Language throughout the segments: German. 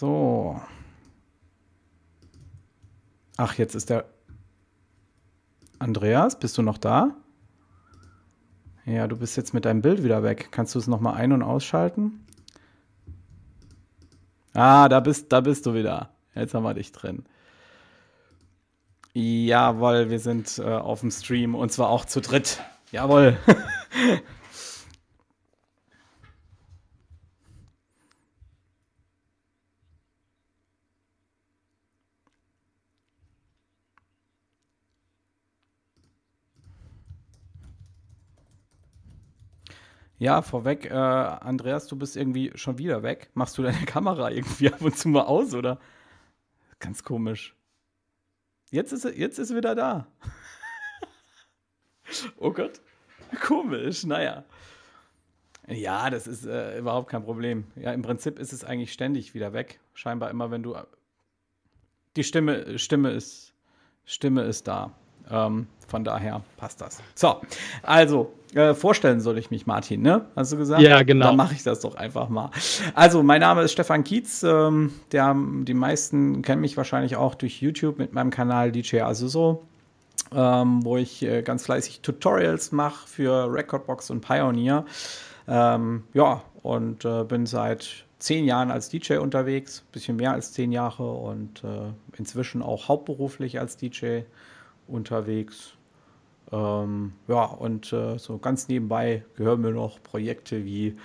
So. Ach, jetzt ist der Andreas, bist du noch da? Ja, du bist jetzt mit deinem Bild wieder weg. Kannst du es nochmal ein- und ausschalten? Ah, da bist, da bist du wieder. Jetzt haben wir dich drin. Jawohl, wir sind äh, auf dem Stream und zwar auch zu dritt. Jawohl. Ja, vorweg, äh, Andreas, du bist irgendwie schon wieder weg. Machst du deine Kamera irgendwie ab und zu mal aus, oder? Ganz komisch. Jetzt ist, jetzt ist wieder da. oh Gott. Komisch, naja. Ja, das ist äh, überhaupt kein Problem. Ja, im Prinzip ist es eigentlich ständig wieder weg. Scheinbar immer, wenn du. Die Stimme, Stimme ist, Stimme ist da. Ähm, von daher passt das. So, also, äh, vorstellen soll ich mich, Martin, ne? Hast du gesagt? Ja, genau. Dann mache ich das doch einfach mal. Also, mein Name ist Stefan Kietz. Ähm, der, die meisten kennen mich wahrscheinlich auch durch YouTube mit meinem Kanal DJ Azuso, ähm, wo ich äh, ganz fleißig Tutorials mache für Recordbox und Pioneer. Ähm, ja, und äh, bin seit zehn Jahren als DJ unterwegs, bisschen mehr als zehn Jahre und äh, inzwischen auch hauptberuflich als DJ unterwegs. Ähm, ja, und äh, so ganz nebenbei gehören mir noch Projekte wie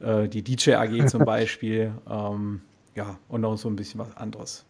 äh, die DJ AG zum Beispiel. Ähm, ja, und noch so ein bisschen was anderes.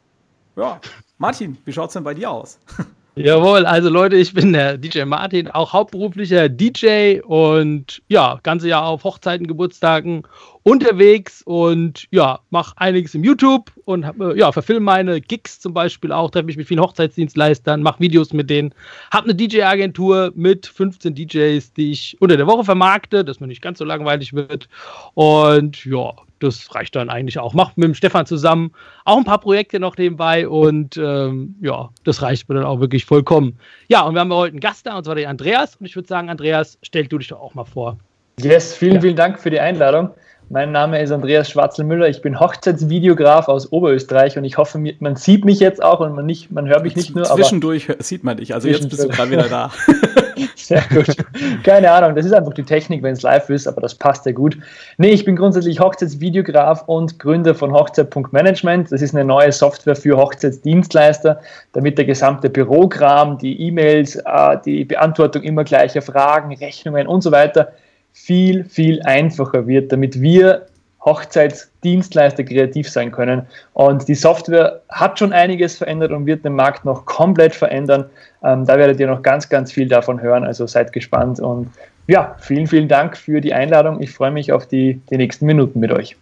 Ja, Martin, wie schaut es denn bei dir aus? Jawohl, also Leute, ich bin der DJ Martin, auch hauptberuflicher DJ und ja, ganze Jahr auf Hochzeiten, Geburtstagen unterwegs und ja, mache einiges im YouTube und äh, ja, verfilme meine Gigs zum Beispiel auch, treffe mich mit vielen Hochzeitsdienstleistern, mache Videos mit denen, habe eine DJ-Agentur mit 15 DJs, die ich unter der Woche vermarkte, dass mir nicht ganz so langweilig wird und ja, das reicht dann eigentlich auch. Macht mit dem Stefan zusammen auch ein paar Projekte noch nebenbei und ähm, ja, das reicht mir dann auch wirklich vollkommen. Ja, und wir haben heute einen Gast da und zwar den Andreas und ich würde sagen, Andreas, stell du dich doch auch mal vor. Yes, vielen, ja. vielen Dank für die Einladung. Mein Name ist Andreas Schwarzel-Müller. Ich bin Hochzeitsvideograf aus Oberösterreich und ich hoffe, man sieht mich jetzt auch und man, nicht, man hört mich nicht nur. Zwischendurch sieht man dich. Also jetzt bist du gerade wieder da. Sehr gut. Keine Ahnung, das ist einfach die Technik, wenn es live ist, aber das passt ja gut. Nee, ich bin grundsätzlich Hochzeitsvideograf und Gründer von Hochzeit.management. Das ist eine neue Software für Hochzeitsdienstleister, damit der gesamte Bürokram, die E-Mails, äh, die Beantwortung immer gleicher Fragen, Rechnungen und so weiter viel, viel einfacher wird, damit wir Hochzeitsdienstleister kreativ sein können. Und die Software hat schon einiges verändert und wird den Markt noch komplett verändern. Ähm, da werdet ihr noch ganz, ganz viel davon hören. Also seid gespannt und ja, vielen, vielen Dank für die Einladung. Ich freue mich auf die, die nächsten Minuten mit euch.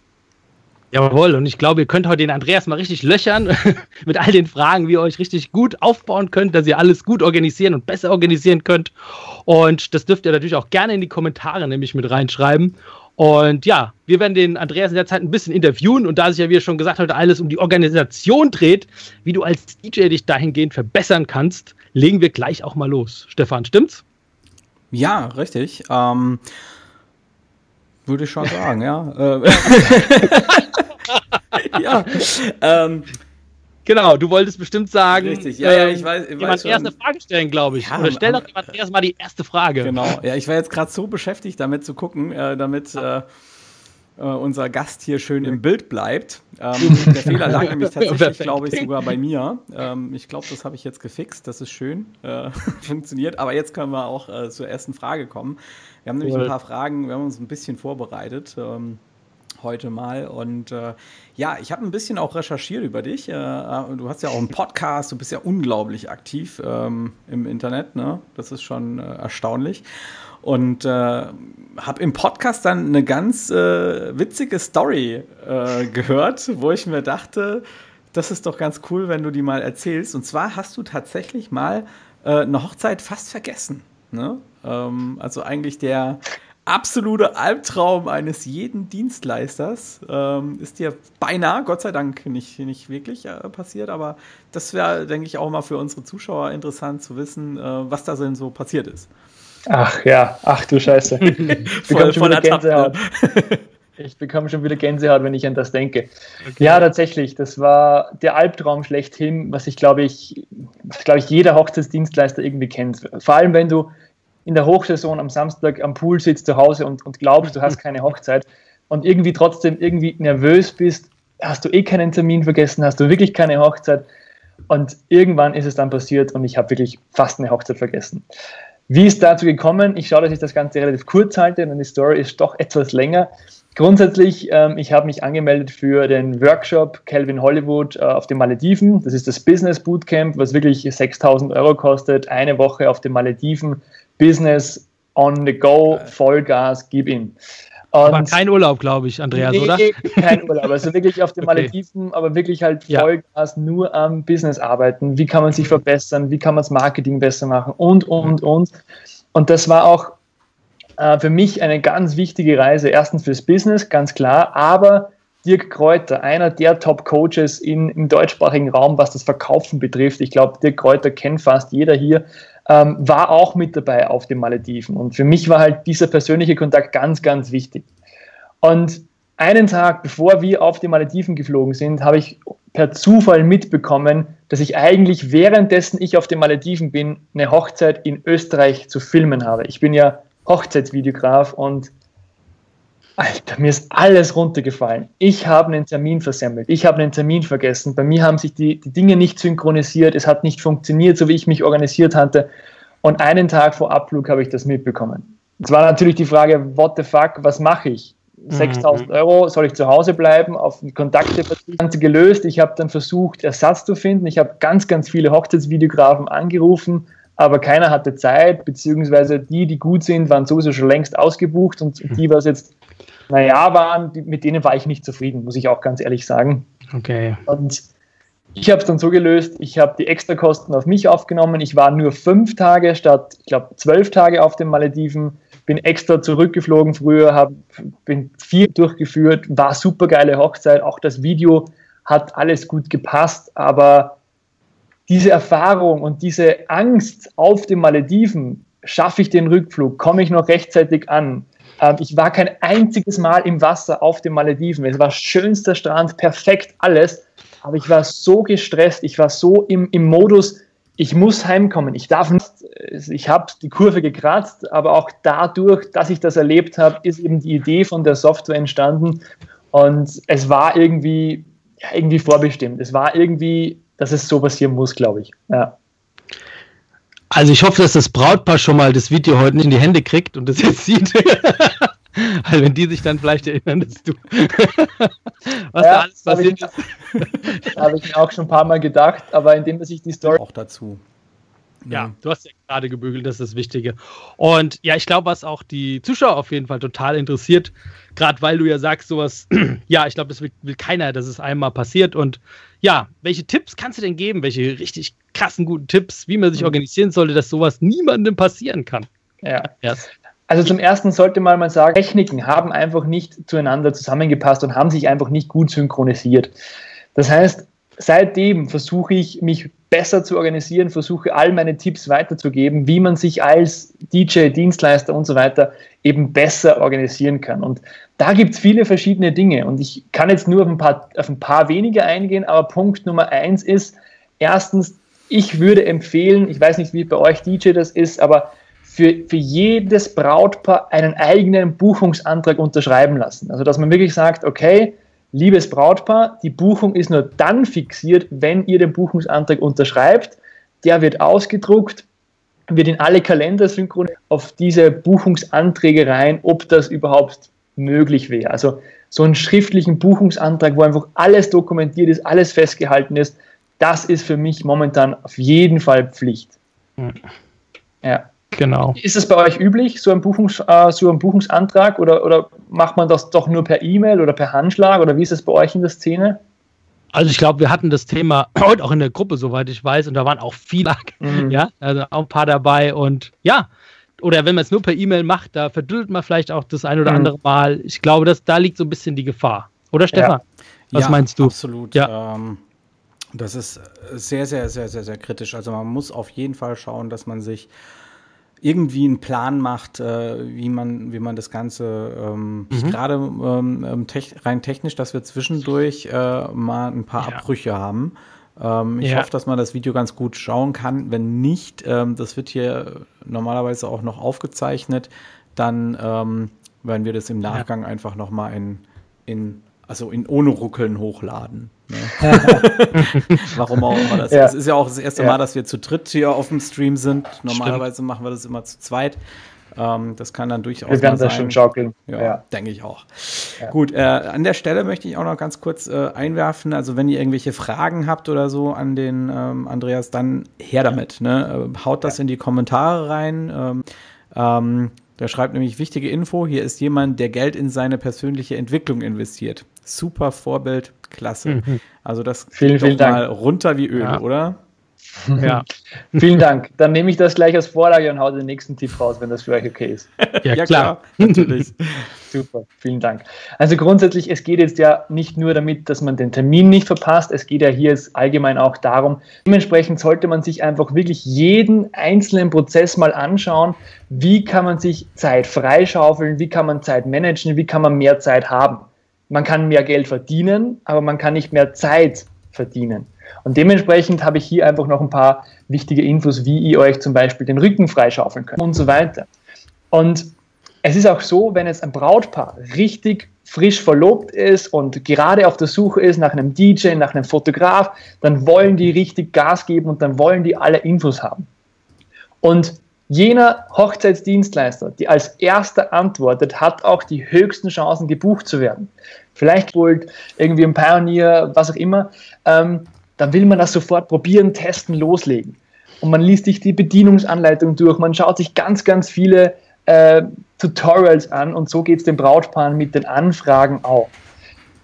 Jawohl, und ich glaube, ihr könnt heute den Andreas mal richtig löchern mit all den Fragen, wie ihr euch richtig gut aufbauen könnt, dass ihr alles gut organisieren und besser organisieren könnt. Und das dürft ihr natürlich auch gerne in die Kommentare nämlich mit reinschreiben. Und ja, wir werden den Andreas in der Zeit ein bisschen interviewen und da sich ja, wie schon gesagt hat, alles um die Organisation dreht, wie du als DJ dich dahingehend verbessern kannst, legen wir gleich auch mal los. Stefan, stimmt's? Ja, richtig. Ähm, würde ich schon sagen, ja. ja. Ähm, genau, du wolltest bestimmt sagen. Richtig, ja, ja, ich weiß. Ich jemand weiß erste Frage stellen, glaube ich. Ja, Oder stell doch jemand erst mal die erste Frage. Genau, ja, ich war jetzt gerade so beschäftigt, damit zu gucken, äh, damit. Äh, äh, unser Gast hier schön im Bild bleibt. Ähm, der Fehler lag nämlich tatsächlich, glaube ich, sogar bei mir. Ähm, ich glaube, das habe ich jetzt gefixt. Das ist schön. Äh, funktioniert. Aber jetzt können wir auch äh, zur ersten Frage kommen. Wir haben nämlich cool. ein paar Fragen, wir haben uns ein bisschen vorbereitet. Ähm, heute mal. Und äh, ja, ich habe ein bisschen auch recherchiert über dich. Äh, du hast ja auch einen Podcast, du bist ja unglaublich aktiv ähm, im Internet. Ne? Das ist schon äh, erstaunlich. Und äh, habe im Podcast dann eine ganz äh, witzige Story äh, gehört, wo ich mir dachte, das ist doch ganz cool, wenn du die mal erzählst. Und zwar hast du tatsächlich mal eine Hochzeit fast vergessen. Ne? Ähm, also eigentlich der absolute Albtraum eines jeden Dienstleisters. Ähm, ist dir beinahe, Gott sei Dank, nicht, nicht wirklich äh, passiert, aber das wäre, denke ich, auch mal für unsere Zuschauer interessant zu wissen, äh, was da denn so passiert ist. Ach ja, ach du Scheiße. Voll von der Gänsehaut. Ich bekomme schon wieder Gänsehaut, wenn ich an das denke. Okay. Ja, tatsächlich. Das war der Albtraum schlechthin, was ich glaube ich, glaube ich, jeder Hochzeitsdienstleister irgendwie kennt. Vor allem, wenn du in der Hochsaison am Samstag am Pool sitzt zu Hause und, und glaubst, du hast keine Hochzeit und irgendwie trotzdem irgendwie nervös bist, hast du eh keinen Termin vergessen, hast du wirklich keine Hochzeit. Und irgendwann ist es dann passiert und ich habe wirklich fast eine Hochzeit vergessen. Wie ist dazu gekommen? Ich schaue, dass ich das Ganze relativ kurz halte, denn die Story ist doch etwas länger. Grundsätzlich, ähm, ich habe mich angemeldet für den Workshop Calvin Hollywood äh, auf den Malediven. Das ist das Business Bootcamp, was wirklich 6000 Euro kostet. Eine Woche auf den Malediven. Business on the go, Vollgas, gib ihm. Und aber kein Urlaub, glaube ich, Andreas, nee, oder? Kein Urlaub. Also wirklich auf den okay. Malediven, aber wirklich halt Vollgas ja. nur am Business arbeiten. Wie kann man sich verbessern? Wie kann man das Marketing besser machen? Und, und, und. Und das war auch äh, für mich eine ganz wichtige Reise. Erstens fürs Business, ganz klar, aber Dirk Kräuter, einer der Top-Coaches im deutschsprachigen Raum, was das Verkaufen betrifft. Ich glaube, Dirk Kräuter kennt fast jeder hier ähm, war auch mit dabei auf den Malediven. Und für mich war halt dieser persönliche Kontakt ganz, ganz wichtig. Und einen Tag bevor wir auf die Malediven geflogen sind, habe ich per Zufall mitbekommen, dass ich eigentlich währenddessen ich auf den Malediven bin, eine Hochzeit in Österreich zu filmen habe. Ich bin ja Hochzeitsvideograf und Alter, mir ist alles runtergefallen. Ich habe einen Termin versemmelt. Ich habe einen Termin vergessen. Bei mir haben sich die, die Dinge nicht synchronisiert. Es hat nicht funktioniert, so wie ich mich organisiert hatte. Und einen Tag vor Abflug habe ich das mitbekommen. Es war natürlich die Frage, what the fuck, was mache ich? 6000 mhm. Euro, soll ich zu Hause bleiben, auf Kontakte Ganze gelöst. Ich habe dann versucht, Ersatz zu finden. Ich habe ganz, ganz viele Hochzeitsvideografen angerufen, aber keiner hatte Zeit, beziehungsweise die, die gut sind, waren sowieso schon längst ausgebucht und die, was jetzt naja waren, mit denen war ich nicht zufrieden, muss ich auch ganz ehrlich sagen. Okay. Und ich habe es dann so gelöst, ich habe die Extrakosten auf mich aufgenommen. Ich war nur fünf Tage statt, ich glaube, zwölf Tage auf den Malediven. Bin extra zurückgeflogen früher, hab, bin vier durchgeführt, war super geile Hochzeit. Auch das Video hat alles gut gepasst, aber diese Erfahrung und diese Angst auf den Malediven, schaffe ich den Rückflug, komme ich noch rechtzeitig an, ähm, ich war kein einziges Mal im Wasser auf den Malediven. Es war schönster Strand, perfekt alles. Aber ich war so gestresst, ich war so im, im Modus, ich muss heimkommen. Ich darf nicht, ich habe die Kurve gekratzt, aber auch dadurch, dass ich das erlebt habe, ist eben die Idee von der Software entstanden. Und es war irgendwie, ja, irgendwie vorbestimmt. Es war irgendwie, dass es so passieren muss, glaube ich. Ja. Also ich hoffe, dass das Brautpaar schon mal das Video heute nicht in die Hände kriegt und das jetzt sieht. also wenn die sich dann vielleicht erinnern, dass du was ja, da alles passiert ist. Habe ich mir auch schon ein paar Mal gedacht, aber indem dass ich die Story auch dazu. Ja, du hast ja gerade gebügelt, das ist das Wichtige. Und ja, ich glaube, was auch die Zuschauer auf jeden Fall total interessiert, gerade weil du ja sagst, sowas, ja, ich glaube, das will, will, keiner, dass es einmal passiert. Und ja, welche Tipps kannst du denn geben? Welche richtig krassen guten Tipps, wie man sich mhm. organisieren sollte, dass sowas niemandem passieren kann? Ja. Yes. Also zum ersten sollte man mal sagen, Techniken haben einfach nicht zueinander zusammengepasst und haben sich einfach nicht gut synchronisiert. Das heißt, seitdem versuche ich, mich besser zu organisieren, versuche all meine Tipps weiterzugeben, wie man sich als DJ, Dienstleister und so weiter eben besser organisieren kann. Und da gibt es viele verschiedene Dinge. Und ich kann jetzt nur auf ein, paar, auf ein paar wenige eingehen, aber Punkt Nummer eins ist, erstens, ich würde empfehlen, ich weiß nicht, wie bei euch DJ das ist, aber für, für jedes Brautpaar einen eigenen Buchungsantrag unterschreiben lassen. Also, dass man wirklich sagt, okay, liebes Brautpaar, die Buchung ist nur dann fixiert, wenn ihr den Buchungsantrag unterschreibt. Der wird ausgedruckt, wird in alle Kalender synchron auf diese Buchungsanträge rein, ob das überhaupt möglich wäre. Also so einen schriftlichen Buchungsantrag, wo einfach alles dokumentiert ist, alles festgehalten ist, das ist für mich momentan auf jeden Fall Pflicht. Ja. Genau. Ist es bei euch üblich, so ein, Buchungs, äh, so ein Buchungsantrag oder, oder macht man das doch nur per E-Mail oder per Handschlag oder wie ist es bei euch in der Szene? Also ich glaube, wir hatten das Thema heute auch in der Gruppe, soweit ich weiß, und da waren auch viele, mhm. ja, also auch ein paar dabei und ja, oder wenn man es nur per E-Mail macht, da verdüllt man vielleicht auch das ein oder mhm. andere Mal. Ich glaube, dass da liegt so ein bisschen die Gefahr. Oder Stefan? Ja. Was ja, meinst du? Absolut. Ja. Ähm, das ist sehr, sehr, sehr, sehr, sehr kritisch. Also man muss auf jeden Fall schauen, dass man sich irgendwie einen Plan macht, äh, wie, man, wie man das Ganze ähm, mhm. gerade ähm, ähm, tech, rein technisch, dass wir zwischendurch äh, mal ein paar ja. Abbrüche haben. Ähm, ich ja. hoffe, dass man das Video ganz gut schauen kann. Wenn nicht, ähm, das wird hier normalerweise auch noch aufgezeichnet, dann ähm, werden wir das im Nachgang ja. einfach noch mal in, in also in ohne Ruckeln hochladen. Ne? Warum auch immer das. Ja. Das ist ja auch das erste ja. Mal, dass wir zu dritt hier auf dem Stream sind. Normalerweise Stimmt. machen wir das immer zu zweit. Ähm, das kann dann durchaus wir werden das schon schaukeln. Ja, ja. denke ich auch. Ja. Gut, äh, an der Stelle möchte ich auch noch ganz kurz äh, einwerfen. Also, wenn ihr irgendwelche Fragen habt oder so an den ähm, Andreas, dann her damit. Ne? Äh, haut das in die Kommentare rein. Ähm, ähm, der schreibt nämlich wichtige Info. Hier ist jemand, der Geld in seine persönliche Entwicklung investiert. Super Vorbild, klasse. Mhm. Also das vielen, vielen mal runter wie Öl, ja. oder? Ja. Vielen Dank. Dann nehme ich das gleich als Vorlage und haue den nächsten Tipp raus, wenn das für euch okay ist. Ja, ja klar. Natürlich. Super, vielen Dank. Also grundsätzlich, es geht jetzt ja nicht nur damit, dass man den Termin nicht verpasst, es geht ja hier allgemein auch darum, dementsprechend sollte man sich einfach wirklich jeden einzelnen Prozess mal anschauen, wie kann man sich Zeit freischaufeln, wie kann man Zeit managen, wie kann man mehr Zeit haben. Man kann mehr Geld verdienen, aber man kann nicht mehr Zeit verdienen. Und dementsprechend habe ich hier einfach noch ein paar wichtige Infos, wie ihr euch zum Beispiel den Rücken freischaufeln könnt und so weiter. Und es ist auch so, wenn jetzt ein Brautpaar richtig frisch verlobt ist und gerade auf der Suche ist nach einem DJ, nach einem Fotograf, dann wollen die richtig Gas geben und dann wollen die alle Infos haben. Und jener Hochzeitsdienstleister, die als erster antwortet, hat auch die höchsten Chancen, gebucht zu werden. Vielleicht wohl irgendwie ein Pioneer, was auch immer. Ähm, dann will man das sofort probieren, testen, loslegen. Und man liest sich die Bedienungsanleitung durch, man schaut sich ganz, ganz viele äh, Tutorials an und so geht es den Brautpaaren mit den Anfragen auch.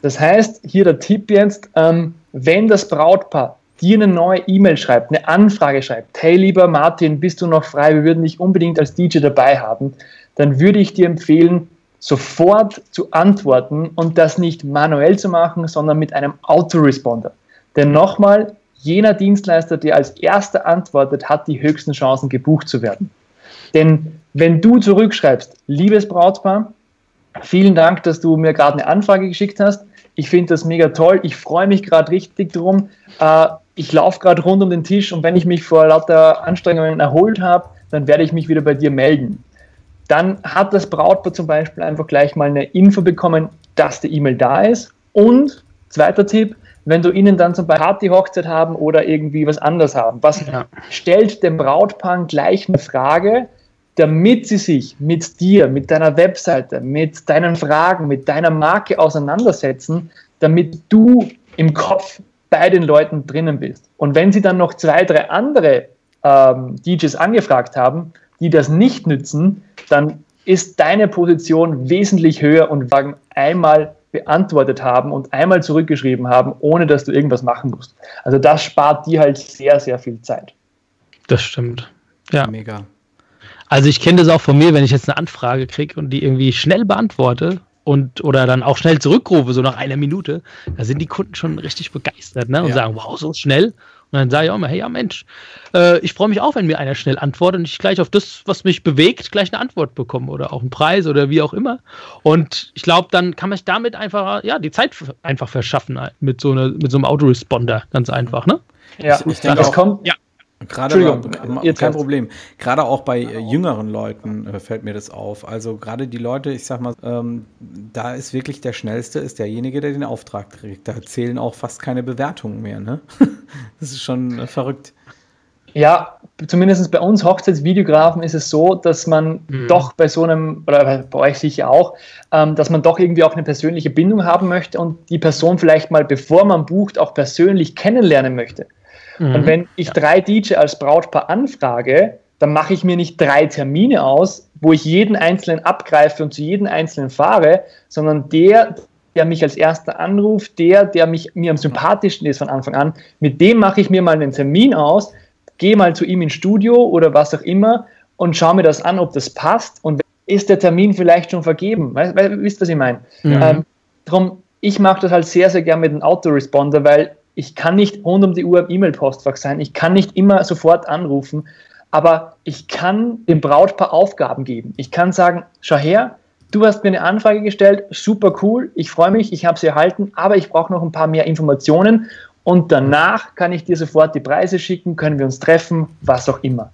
Das heißt, hier der Tipp jetzt, ähm, wenn das Brautpaar dir eine neue E-Mail schreibt, eine Anfrage schreibt, hey lieber Martin, bist du noch frei, wir würden dich unbedingt als DJ dabei haben, dann würde ich dir empfehlen, sofort zu antworten und das nicht manuell zu machen, sondern mit einem Autoresponder. Denn nochmal, jener Dienstleister, der als erster antwortet, hat die höchsten Chancen, gebucht zu werden. Denn wenn du zurückschreibst, liebes Brautpaar, vielen Dank, dass du mir gerade eine Anfrage geschickt hast. Ich finde das mega toll. Ich freue mich gerade richtig drum. Äh, ich laufe gerade rund um den Tisch und wenn ich mich vor lauter Anstrengungen erholt habe, dann werde ich mich wieder bei dir melden. Dann hat das Brautpaar zum Beispiel einfach gleich mal eine Info bekommen, dass die E-Mail da ist. Und zweiter Tipp, wenn du ihnen dann zum Beispiel Party-Hochzeit haben oder irgendwie was anderes haben, was ja. stellt dem Brautpaar gleich eine Frage, damit sie sich mit dir, mit deiner Webseite, mit deinen Fragen, mit deiner Marke auseinandersetzen, damit du im Kopf bei den Leuten drinnen bist. Und wenn sie dann noch zwei, drei andere ähm, DJs angefragt haben, die das nicht nützen, dann ist deine Position wesentlich höher und sagen einmal beantwortet haben und einmal zurückgeschrieben haben, ohne dass du irgendwas machen musst. Also das spart dir halt sehr, sehr viel Zeit. Das stimmt. Ja. Mega. Also ich kenne das auch von mir, wenn ich jetzt eine Anfrage kriege und die irgendwie schnell beantworte und oder dann auch schnell zurückrufe, so nach einer Minute, da sind die Kunden schon richtig begeistert ne? und ja. sagen, wow, so schnell. Und dann sage ich auch immer, hey, ja Mensch, äh, ich freue mich auch, wenn mir einer schnell antwortet und ich gleich auf das, was mich bewegt, gleich eine Antwort bekomme oder auch einen Preis oder wie auch immer. Und ich glaube, dann kann man sich damit einfach, ja, die Zeit einfach verschaffen halt, mit so, eine, mit so einem Autoresponder, ganz einfach, ne? Ja, ich, ich denke, es kommt, ja. Gerade bei, kein Problem. Gerade auch bei äh, jüngeren Leuten äh, fällt mir das auf. Also gerade die Leute, ich sag mal, ähm, da ist wirklich der schnellste, ist derjenige, der den Auftrag trägt. Da zählen auch fast keine Bewertungen mehr. Ne? das ist schon äh, verrückt. Ja, zumindest bei uns Hochzeitsvideografen ist es so, dass man mhm. doch bei so einem, oder bei euch sicher auch, ähm, dass man doch irgendwie auch eine persönliche Bindung haben möchte und die Person vielleicht mal, bevor man bucht, auch persönlich kennenlernen möchte. Mhm. Und wenn ich drei DJ als Brautpaar anfrage, dann mache ich mir nicht drei Termine aus, wo ich jeden einzelnen abgreife und zu jedem einzelnen fahre, sondern der, der mich als erster anruft, der, der mich, mir am sympathischsten ist von Anfang an, mit dem mache ich mir mal einen Termin aus, gehe mal zu ihm ins Studio oder was auch immer und schaue mir das an, ob das passt und ist der Termin vielleicht schon vergeben. Weißt du, wisst, was ich meine? Mhm. Ähm, darum, ich mache das halt sehr, sehr gern mit dem Autoresponder, weil ich kann nicht rund um die Uhr im E-Mail-Postfach sein, ich kann nicht immer sofort anrufen, aber ich kann dem Brautpaar Aufgaben geben. Ich kann sagen, schau her, du hast mir eine Anfrage gestellt, super cool, ich freue mich, ich habe sie erhalten, aber ich brauche noch ein paar mehr Informationen und danach kann ich dir sofort die Preise schicken, können wir uns treffen, was auch immer.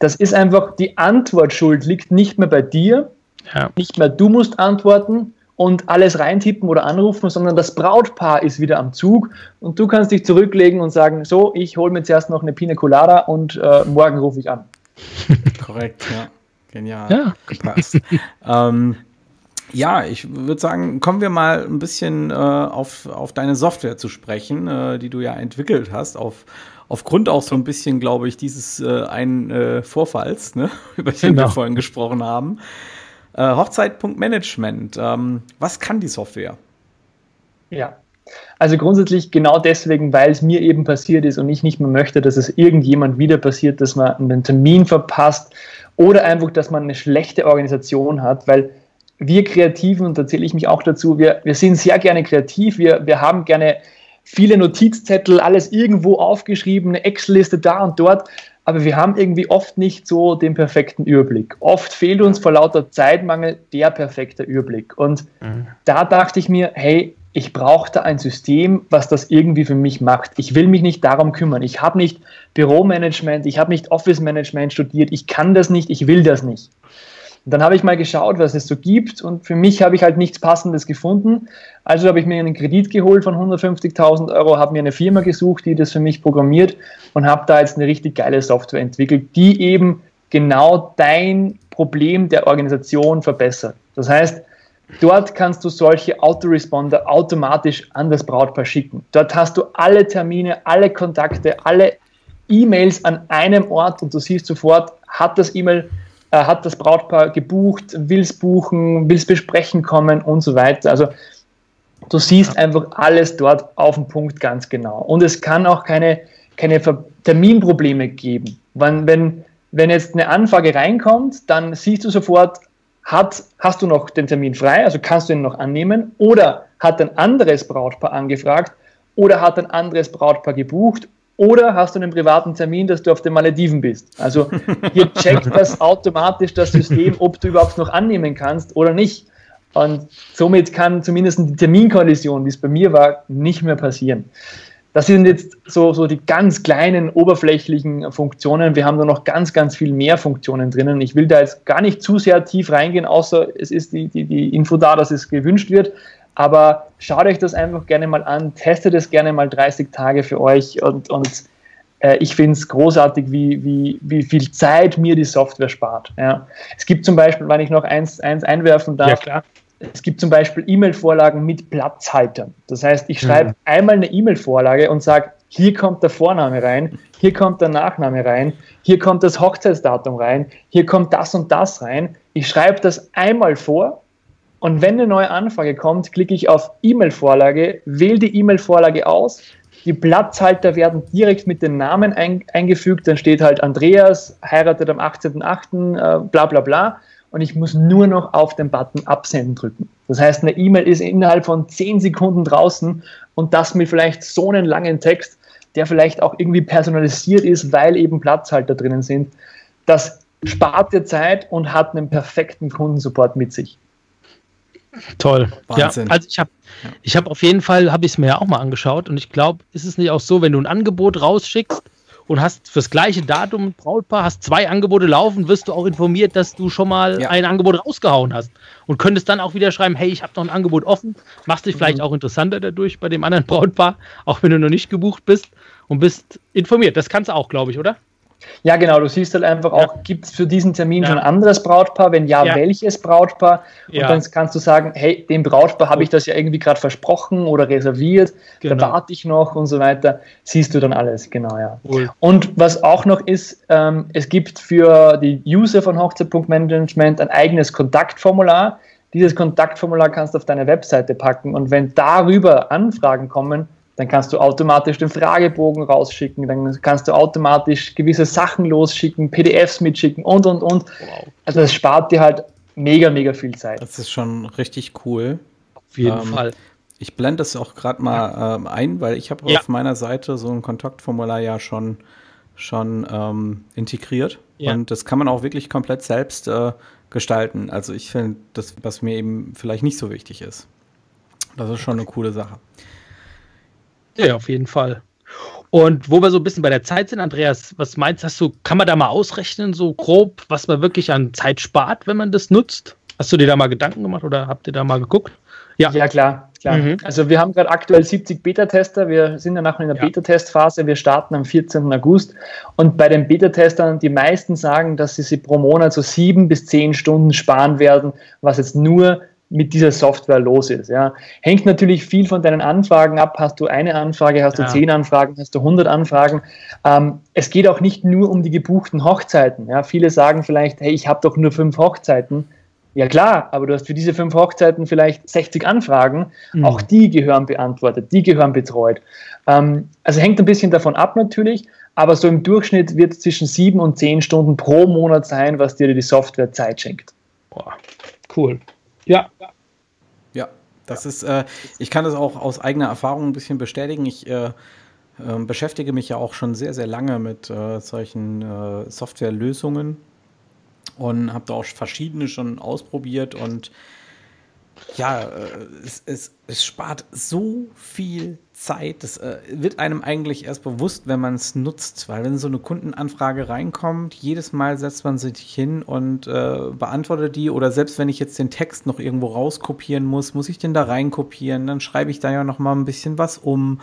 Das ist einfach, die Antwortschuld liegt nicht mehr bei dir, ja. nicht mehr du musst antworten, und alles reintippen oder anrufen, sondern das Brautpaar ist wieder am Zug und du kannst dich zurücklegen und sagen, so, ich hole mir zuerst noch eine Pina Colada und äh, morgen rufe ich an. Korrekt, ja. Genial. Ja. Gepasst. ähm, ja, ich würde sagen, kommen wir mal ein bisschen äh, auf, auf deine Software zu sprechen, äh, die du ja entwickelt hast, auf, aufgrund auch so ein bisschen, glaube ich, dieses äh, einen äh, Vorfalls, ne, über den genau. wir vorhin gesprochen haben. Äh, Hochzeit.management. Ähm, was kann die Software? Ja, also grundsätzlich genau deswegen, weil es mir eben passiert ist und ich nicht mehr möchte, dass es irgendjemand wieder passiert, dass man einen Termin verpasst oder einfach, dass man eine schlechte Organisation hat, weil wir Kreativen, und da zähle ich mich auch dazu, wir, wir sind sehr gerne kreativ, wir, wir haben gerne viele Notizzettel, alles irgendwo aufgeschrieben, eine Excel-Liste da und dort, aber wir haben irgendwie oft nicht so den perfekten Überblick. Oft fehlt uns vor lauter Zeitmangel der perfekte Überblick. Und mhm. da dachte ich mir, hey, ich brauche da ein System, was das irgendwie für mich macht. Ich will mich nicht darum kümmern. Ich habe nicht Büromanagement, ich habe nicht Office Management studiert, ich kann das nicht, ich will das nicht. Und dann habe ich mal geschaut, was es so gibt und für mich habe ich halt nichts Passendes gefunden. Also habe ich mir einen Kredit geholt von 150.000 Euro, habe mir eine Firma gesucht, die das für mich programmiert und habe da jetzt eine richtig geile Software entwickelt, die eben genau dein Problem der Organisation verbessert. Das heißt, dort kannst du solche Autoresponder automatisch an das Brautpaar schicken. Dort hast du alle Termine, alle Kontakte, alle E-Mails an einem Ort und du siehst sofort, hat das E-Mail äh, hat das Brautpaar gebucht, will es buchen, will es besprechen kommen und so weiter. Also du siehst einfach alles dort auf den Punkt ganz genau. Und es kann auch keine, keine Terminprobleme geben. Wenn, wenn, wenn jetzt eine Anfrage reinkommt, dann siehst du sofort, hat, hast du noch den Termin frei, also kannst du ihn noch annehmen, oder hat ein anderes Brautpaar angefragt, oder hat ein anderes Brautpaar gebucht, oder hast du einen privaten Termin, dass du auf den Malediven bist? Also hier checkt das automatisch das System, ob du überhaupt noch annehmen kannst oder nicht. Und somit kann zumindest die Terminkollision, wie es bei mir war, nicht mehr passieren. Das sind jetzt so, so die ganz kleinen oberflächlichen Funktionen. Wir haben da noch ganz, ganz viel mehr Funktionen drinnen. Ich will da jetzt gar nicht zu sehr tief reingehen, außer es ist die, die, die Info da, dass es gewünscht wird. Aber schaut euch das einfach gerne mal an, testet es gerne mal 30 Tage für euch und, und ich finde es großartig, wie, wie, wie viel Zeit mir die Software spart. Ja. Es gibt zum Beispiel, wenn ich noch eins, eins einwerfen darf, ja, es gibt zum Beispiel E-Mail-Vorlagen mit Platzhaltern. Das heißt, ich schreibe mhm. einmal eine E-Mail-Vorlage und sage, hier kommt der Vorname rein, hier kommt der Nachname rein, hier kommt das Hochzeitsdatum rein, hier kommt das und das rein. Ich schreibe das einmal vor und wenn eine neue Anfrage kommt, klicke ich auf E-Mail-Vorlage, wähle die E-Mail-Vorlage aus. Die Platzhalter werden direkt mit den Namen ein, eingefügt. Dann steht halt Andreas, heiratet am 18.08., äh, bla bla bla. Und ich muss nur noch auf den Button Absenden drücken. Das heißt, eine E-Mail ist innerhalb von 10 Sekunden draußen und das mit vielleicht so einen langen Text, der vielleicht auch irgendwie personalisiert ist, weil eben Platzhalter drinnen sind. Das spart dir Zeit und hat einen perfekten Kundensupport mit sich. Toll. Wahnsinn. Ja, also ich habe ich hab auf jeden Fall, habe ich es mir ja auch mal angeschaut und ich glaube, ist es nicht auch so, wenn du ein Angebot rausschickst und hast fürs gleiche Datum ein Brautpaar, hast zwei Angebote laufen, wirst du auch informiert, dass du schon mal ja. ein Angebot rausgehauen hast und könntest dann auch wieder schreiben, hey, ich habe noch ein Angebot offen, machst dich vielleicht mhm. auch interessanter dadurch bei dem anderen Brautpaar, auch wenn du noch nicht gebucht bist und bist informiert. Das kannst du auch, glaube ich, oder? Ja, genau. Du siehst halt einfach ja. auch, gibt es für diesen Termin ja. schon ein anderes Brautpaar? Wenn ja, ja. welches Brautpaar? Und dann kannst du sagen, hey, dem Brautpaar habe ich das ja irgendwie gerade versprochen oder reserviert, genau. da warte ich noch und so weiter. Siehst du dann alles, genau, ja. Cool. Und was auch noch ist, ähm, es gibt für die User von Hochzeit.management ein eigenes Kontaktformular. Dieses Kontaktformular kannst du auf deine Webseite packen und wenn darüber Anfragen kommen, dann kannst du automatisch den Fragebogen rausschicken, dann kannst du automatisch gewisse Sachen losschicken, PDFs mitschicken und, und, und. Wow. Also das spart dir halt mega, mega viel Zeit. Das ist schon richtig cool. Auf jeden ähm, Fall. Ich blende das auch gerade mal ja. ähm, ein, weil ich habe ja. auf meiner Seite so ein Kontaktformular ja schon schon ähm, integriert. Ja. Und das kann man auch wirklich komplett selbst äh, gestalten. Also ich finde das, was mir eben vielleicht nicht so wichtig ist. Das ist schon eine coole Sache. Ja, auf jeden Fall. Und wo wir so ein bisschen bei der Zeit sind, Andreas, was meinst du, kann man da mal ausrechnen, so grob, was man wirklich an Zeit spart, wenn man das nutzt? Hast du dir da mal Gedanken gemacht oder habt ihr da mal geguckt? Ja, ja klar. klar. Mhm. Also wir haben gerade aktuell 70 Beta-Tester. Wir sind ja noch in der ja. Beta-Testphase. Wir starten am 14. August. Und bei den Beta-Testern, die meisten sagen, dass sie, sie pro Monat so sieben bis zehn Stunden sparen werden, was jetzt nur mit dieser Software los ist. Ja. Hängt natürlich viel von deinen Anfragen ab. Hast du eine Anfrage, hast du ja. zehn Anfragen, hast du 100 Anfragen. Ähm, es geht auch nicht nur um die gebuchten Hochzeiten. Ja. Viele sagen vielleicht, hey, ich habe doch nur fünf Hochzeiten. Ja klar, aber du hast für diese fünf Hochzeiten vielleicht 60 Anfragen. Mhm. Auch die gehören beantwortet, die gehören betreut. Ähm, also hängt ein bisschen davon ab natürlich, aber so im Durchschnitt wird es zwischen sieben und zehn Stunden pro Monat sein, was dir die Software Zeit schenkt. Boah, cool. Ja. Ja, das ist, äh, ich kann das auch aus eigener Erfahrung ein bisschen bestätigen. Ich äh, äh, beschäftige mich ja auch schon sehr, sehr lange mit äh, solchen äh, Softwarelösungen und habe da auch verschiedene schon ausprobiert und ja, äh, es, es, es spart so viel Zeit. Das äh, wird einem eigentlich erst bewusst, wenn man es nutzt, weil wenn so eine Kundenanfrage reinkommt, jedes Mal setzt man sich hin und äh, beantwortet die. Oder selbst wenn ich jetzt den Text noch irgendwo rauskopieren muss, muss ich den da reinkopieren, dann schreibe ich da ja noch mal ein bisschen was um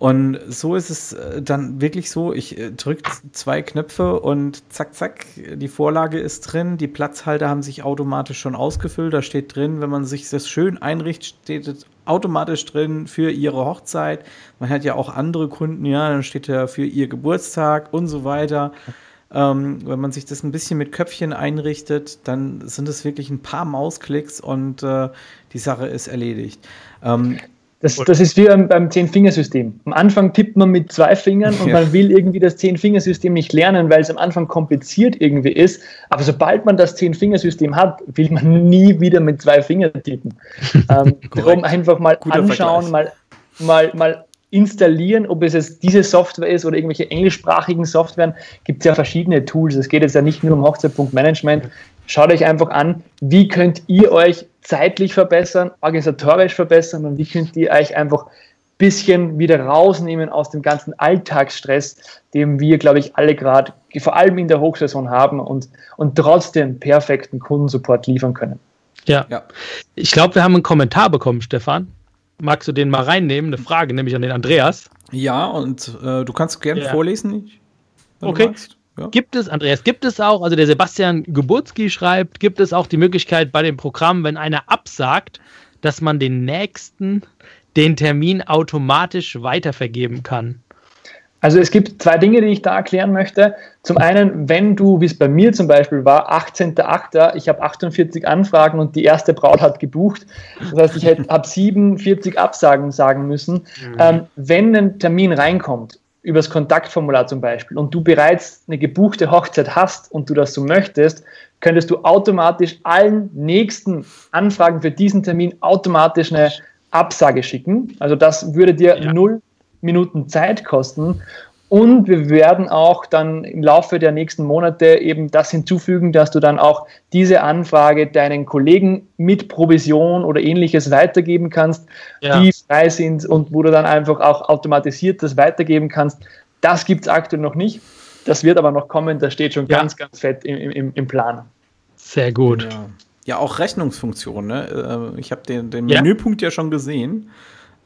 und so ist es äh, dann wirklich so, ich äh, drücke zwei Knöpfe und zack, zack, die Vorlage ist drin, die Platzhalter haben sich automatisch schon ausgefüllt, da steht drin, wenn man sich das schön einrichtet, steht es automatisch drin für ihre Hochzeit. Man hat ja auch andere Kunden, ja, dann steht da für ihr Geburtstag und so weiter. Ähm, wenn man sich das ein bisschen mit Köpfchen einrichtet, dann sind es wirklich ein paar Mausklicks und äh, die Sache ist erledigt. Ähm, das, das ist wie beim, beim Zehn-Fingersystem. Am Anfang tippt man mit zwei Fingern und ja. man will irgendwie das Zehn-Fingersystem nicht lernen, weil es am Anfang kompliziert irgendwie ist. Aber sobald man das Zehn-Fingersystem hat, will man nie wieder mit zwei Fingern tippen. ähm, darum einfach mal Guter anschauen, mal, mal, mal installieren, ob es jetzt diese Software ist oder irgendwelche englischsprachigen Softwaren, gibt es ja verschiedene Tools. Es geht jetzt ja nicht nur um Hochzeitpunkt-Management. Schaut euch einfach an, wie könnt ihr euch zeitlich verbessern, organisatorisch verbessern und wie könnt ihr euch einfach ein bisschen wieder rausnehmen aus dem ganzen Alltagsstress, den wir, glaube ich, alle gerade vor allem in der Hochsaison haben und, und trotzdem perfekten Kundensupport liefern können. Ja. ja. Ich glaube, wir haben einen Kommentar bekommen, Stefan. Magst du den mal reinnehmen? Eine Frage, nämlich an den Andreas. Ja, und äh, du kannst gerne ja. vorlesen. Okay. Ja. Gibt es, Andreas, gibt es auch, also der Sebastian Geburtski schreibt, gibt es auch die Möglichkeit bei dem Programm, wenn einer absagt, dass man den nächsten den Termin automatisch weitervergeben kann? Also es gibt zwei Dinge, die ich da erklären möchte. Zum einen, wenn du, wie es bei mir zum Beispiel war, 18.8., ich habe 48 Anfragen und die erste Braut hat gebucht. Das heißt, ich hätte ab 47 Absagen sagen müssen. Mhm. Ähm, wenn ein Termin reinkommt übers Kontaktformular zum Beispiel und du bereits eine gebuchte Hochzeit hast und du das so möchtest, könntest du automatisch allen nächsten Anfragen für diesen Termin automatisch eine Absage schicken. Also das würde dir ja. null Minuten Zeit kosten und wir werden auch dann im Laufe der nächsten Monate eben das hinzufügen, dass du dann auch diese Anfrage deinen Kollegen mit Provision oder ähnliches weitergeben kannst, ja. die frei sind und wo du dann einfach auch automatisiert das weitergeben kannst. Das gibt es aktuell noch nicht. Das wird aber noch kommen. Das steht schon ja. ganz, ganz fett im, im, im Plan. Sehr gut. Ja, ja auch Rechnungsfunktion. Ne? Äh, ich habe den, den Menüpunkt ja schon gesehen.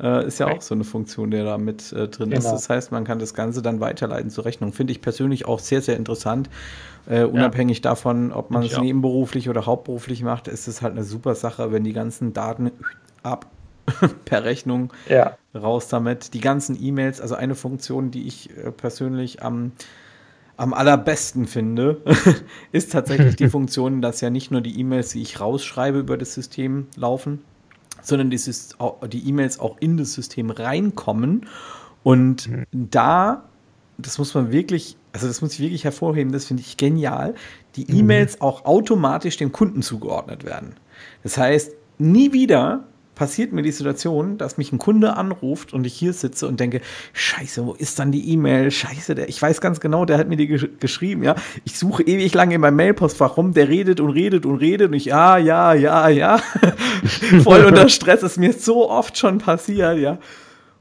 Äh, ist ja auch so eine Funktion, der da mit äh, drin genau. ist. Das heißt, man kann das Ganze dann weiterleiten zur Rechnung. Finde ich persönlich auch sehr, sehr interessant. Äh, unabhängig ja. davon, ob man es nebenberuflich oder hauptberuflich macht, ist es halt eine super Sache, wenn die ganzen Daten ab per Rechnung ja. raus damit. Die ganzen E-Mails, also eine Funktion, die ich äh, persönlich am am allerbesten finde, ist tatsächlich die Funktion, dass ja nicht nur die E-Mails, die ich rausschreibe, über das System laufen, sondern die E-Mails auch in das System reinkommen. Und mhm. da, das muss man wirklich, also das muss ich wirklich hervorheben, das finde ich genial, die mhm. E-Mails auch automatisch dem Kunden zugeordnet werden. Das heißt, nie wieder passiert mir die Situation, dass mich ein Kunde anruft und ich hier sitze und denke, scheiße, wo ist dann die E-Mail? Scheiße, der, ich weiß ganz genau, der hat mir die gesch geschrieben, ja. Ich suche ewig lange in meinem Mailpostfach rum, der redet und redet und redet und ich, ja, ja, ja, ja. Voll unter Stress, ist mir so oft schon passiert, ja.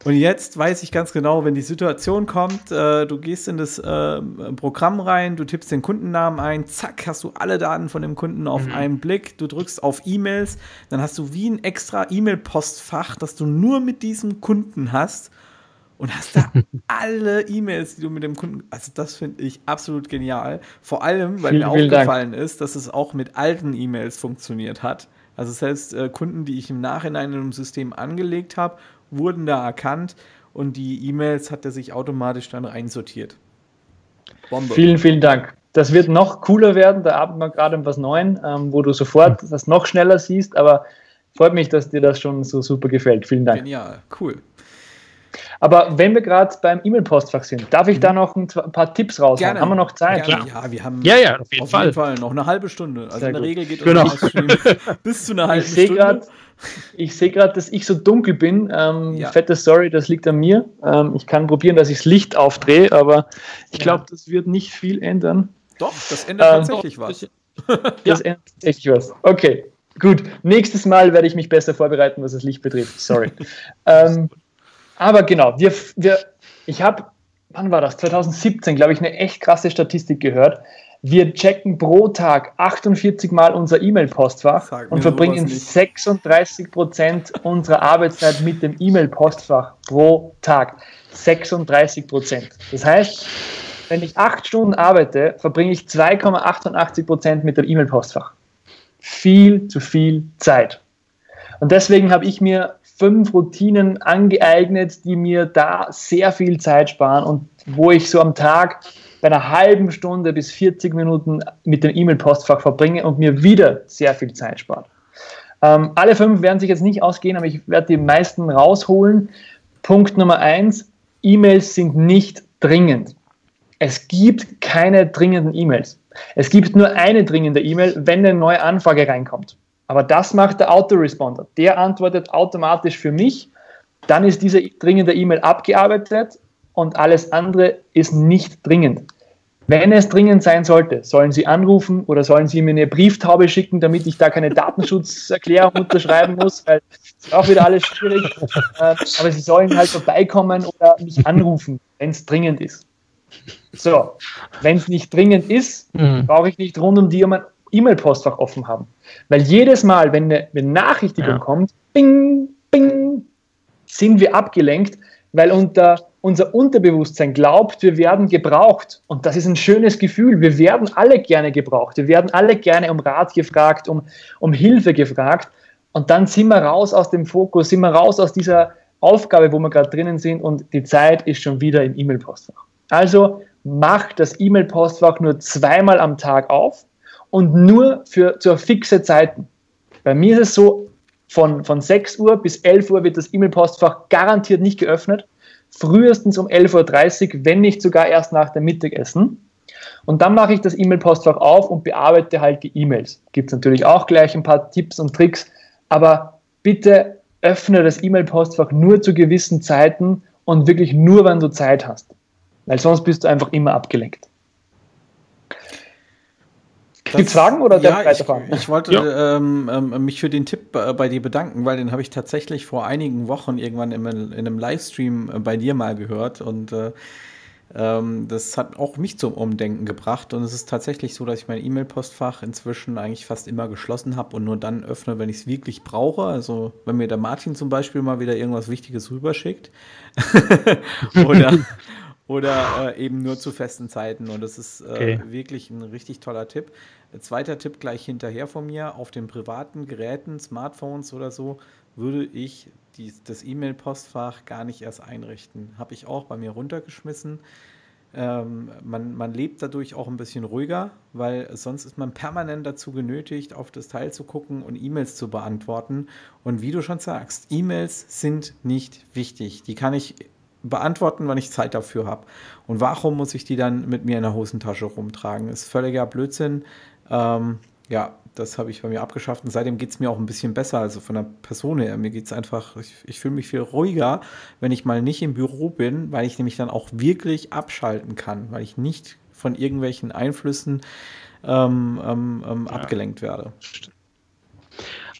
Und jetzt weiß ich ganz genau, wenn die Situation kommt, äh, du gehst in das äh, Programm rein, du tippst den Kundennamen ein, zack, hast du alle Daten von dem Kunden auf mhm. einen Blick, du drückst auf E-Mails, dann hast du wie ein extra E-Mail-Postfach, das du nur mit diesem Kunden hast und hast da alle E-Mails, die du mit dem Kunden, also das finde ich absolut genial. Vor allem, weil vielen, mir aufgefallen Dank. ist, dass es auch mit alten E-Mails funktioniert hat. Also selbst äh, Kunden, die ich im Nachhinein in einem System angelegt habe wurden da erkannt und die E-Mails hat er sich automatisch dann reinsortiert. Bombe. Vielen, vielen Dank. Das wird noch cooler werden, da arbeiten wir gerade an was Neuem, ähm, wo du sofort das noch schneller siehst, aber freut mich, dass dir das schon so super gefällt. Vielen Dank. Genial, cool. Aber wenn wir gerade beim E-Mail-Postfach sind, darf ich mhm. da noch ein, paar Tipps raushauen? Gerne. Haben wir noch Zeit? Gerne. Ja, wir haben ja, ja, auf jeden, auf Fall. jeden Fall. noch eine halbe Stunde. Also Sehr in der gut. Regel geht genau. bis zu einer halben ich Stunde. Grad, ich sehe gerade, dass ich so dunkel bin. Ähm, ja. Fette Story, das liegt an mir. Ähm, ich kann probieren, dass ich das Licht aufdrehe, aber ich glaube, das wird nicht viel ändern. Doch, das ändert ähm, tatsächlich was. Das ändert tatsächlich was. Okay, gut. Nächstes Mal werde ich mich besser vorbereiten, was das Licht betrifft. Sorry. ähm, aber genau, wir, wir, ich habe, wann war das? 2017, glaube ich, eine echt krasse Statistik gehört. Wir checken pro Tag 48 Mal unser E-Mail-Postfach und verbringen 36 Prozent unserer Arbeitszeit mit dem E-Mail-Postfach pro Tag. 36 Prozent. Das heißt, wenn ich acht Stunden arbeite, verbringe ich 2,88 Prozent mit dem E-Mail-Postfach. Viel zu viel Zeit. Und deswegen habe ich mir fünf Routinen angeeignet, die mir da sehr viel Zeit sparen und wo ich so am Tag bei einer halben Stunde bis 40 Minuten mit dem E-Mail-Postfach verbringe und mir wieder sehr viel Zeit spart. Ähm, alle fünf werden sich jetzt nicht ausgehen, aber ich werde die meisten rausholen. Punkt Nummer eins, E-Mails sind nicht dringend. Es gibt keine dringenden E-Mails. Es gibt nur eine dringende E-Mail, wenn eine neue Anfrage reinkommt. Aber das macht der Autoresponder. Der antwortet automatisch für mich. Dann ist diese dringende E-Mail abgearbeitet und alles andere ist nicht dringend. Wenn es dringend sein sollte, sollen Sie anrufen oder sollen Sie mir eine Brieftaube schicken, damit ich da keine Datenschutzerklärung unterschreiben muss, weil das ist auch wieder alles schwierig. Äh, aber Sie sollen halt vorbeikommen oder mich anrufen, wenn es dringend ist. So, wenn es nicht dringend ist, mhm. brauche ich nicht rund um die um E-Mail-Postfach offen haben. Weil jedes Mal, wenn eine Benachrichtigung ja. kommt, bing, bing, sind wir abgelenkt, weil unter, unser Unterbewusstsein glaubt, wir werden gebraucht. Und das ist ein schönes Gefühl. Wir werden alle gerne gebraucht. Wir werden alle gerne um Rat gefragt, um, um Hilfe gefragt. Und dann sind wir raus aus dem Fokus, sind wir raus aus dieser Aufgabe, wo wir gerade drinnen sind und die Zeit ist schon wieder im E-Mail-Postfach. Also mach das E-Mail-Postfach nur zweimal am Tag auf und nur für zur fixe Zeiten. Bei mir ist es so, von, von 6 Uhr bis 11 Uhr wird das E-Mail-Postfach garantiert nicht geöffnet. Frühestens um 11.30 Uhr, wenn nicht sogar erst nach dem Mittagessen. Und dann mache ich das E-Mail-Postfach auf und bearbeite halt die E-Mails. Gibt es natürlich auch gleich ein paar Tipps und Tricks, aber bitte öffne das E-Mail-Postfach nur zu gewissen Zeiten und wirklich nur, wenn du Zeit hast. Weil sonst bist du einfach immer abgelenkt. Gibt es Fragen oder ja, ich, ich, wollte ja. ähm, ähm, mich für den Tipp äh, bei dir bedanken, weil den habe ich tatsächlich vor einigen Wochen irgendwann in, in einem Livestream äh, bei dir mal gehört und äh, ähm, das hat auch mich zum Umdenken gebracht und es ist tatsächlich so, dass ich mein E-Mail-Postfach inzwischen eigentlich fast immer geschlossen habe und nur dann öffne, wenn ich es wirklich brauche. Also wenn mir der Martin zum Beispiel mal wieder irgendwas Wichtiges rüberschickt oder oder äh, eben nur zu festen Zeiten. Und das ist äh, okay. wirklich ein richtig toller Tipp. Zweiter Tipp gleich hinterher von mir. Auf den privaten Geräten, Smartphones oder so, würde ich die, das E-Mail-Postfach gar nicht erst einrichten. Habe ich auch bei mir runtergeschmissen. Ähm, man, man lebt dadurch auch ein bisschen ruhiger, weil sonst ist man permanent dazu genötigt, auf das Teil zu gucken und E-Mails zu beantworten. Und wie du schon sagst, E-Mails sind nicht wichtig. Die kann ich beantworten, wann ich Zeit dafür habe. Und warum muss ich die dann mit mir in der Hosentasche rumtragen? Ist völliger Blödsinn. Ähm, ja, das habe ich bei mir abgeschafft und seitdem geht es mir auch ein bisschen besser, also von der Person her. Mir geht es einfach, ich, ich fühle mich viel ruhiger, wenn ich mal nicht im Büro bin, weil ich nämlich dann auch wirklich abschalten kann, weil ich nicht von irgendwelchen Einflüssen ähm, ähm, ähm ja. abgelenkt werde.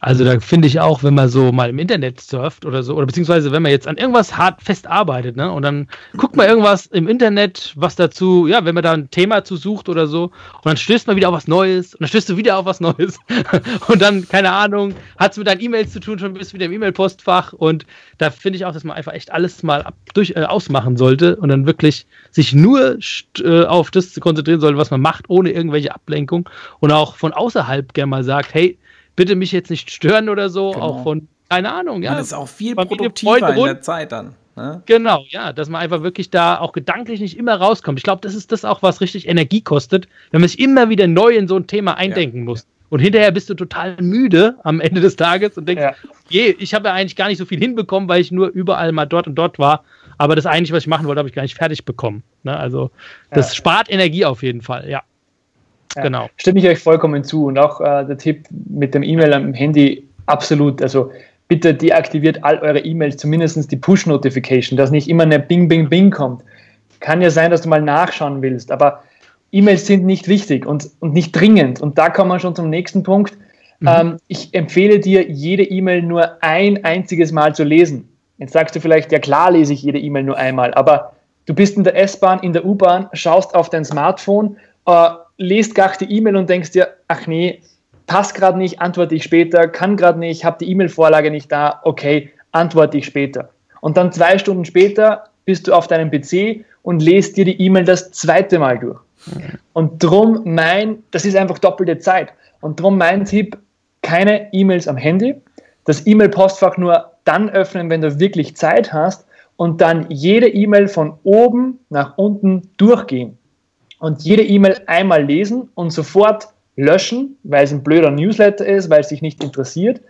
Also da finde ich auch, wenn man so mal im Internet surft oder so, oder beziehungsweise wenn man jetzt an irgendwas hart fest arbeitet, ne, und dann guckt man irgendwas im Internet, was dazu, ja, wenn man da ein Thema zu sucht oder so, und dann stößt man wieder auf was Neues, und dann stößt du wieder auf was Neues, und dann, keine Ahnung, hat es mit deinen E-Mails zu tun, schon bist du wieder im E-Mail-Postfach, und da finde ich auch, dass man einfach echt alles mal ab, durch, äh, ausmachen sollte und dann wirklich sich nur äh, auf das konzentrieren sollte, was man macht, ohne irgendwelche Ablenkung, und auch von außerhalb gerne mal sagt, hey, bitte mich jetzt nicht stören oder so, genau. auch von, keine Ahnung, ja. Man ist auch viel produktiver Freunde, in der Zeit dann. Ne? Genau, ja, dass man einfach wirklich da auch gedanklich nicht immer rauskommt. Ich glaube, das ist das auch, was richtig Energie kostet, wenn man sich immer wieder neu in so ein Thema eindenken ja. muss. Und hinterher bist du total müde am Ende des Tages und denkst, ja. je, ich habe ja eigentlich gar nicht so viel hinbekommen, weil ich nur überall mal dort und dort war. Aber das eigentlich, was ich machen wollte, habe ich gar nicht fertig bekommen. Ne? Also, das ja. spart Energie auf jeden Fall, ja. Ja, genau. Stimme ich euch vollkommen zu. Und auch äh, der Tipp mit dem E-Mail am Handy, absolut. Also bitte deaktiviert all eure E-Mails, zumindest die Push-Notification, dass nicht immer eine Bing, Bing, Bing kommt. Kann ja sein, dass du mal nachschauen willst, aber E-Mails sind nicht wichtig und, und nicht dringend. Und da kommen wir schon zum nächsten Punkt. Mhm. Ähm, ich empfehle dir, jede E-Mail nur ein einziges Mal zu lesen. Jetzt sagst du vielleicht, ja klar lese ich jede E-Mail nur einmal, aber du bist in der S-Bahn, in der U-Bahn, schaust auf dein Smartphone äh, lest gar die E-Mail und denkst dir, ach nee, passt gerade nicht, antworte ich später, kann gerade nicht, habe die E-Mail-Vorlage nicht da, okay, antworte ich später. Und dann zwei Stunden später bist du auf deinem PC und lest dir die E-Mail das zweite Mal durch. Und drum mein, das ist einfach doppelte Zeit. Und drum mein Tipp, keine E-Mails am Handy, das E-Mail-Postfach nur dann öffnen, wenn du wirklich Zeit hast und dann jede E-Mail von oben nach unten durchgehen und jede E-Mail einmal lesen und sofort löschen, weil es ein blöder Newsletter ist, weil es sich nicht interessiert,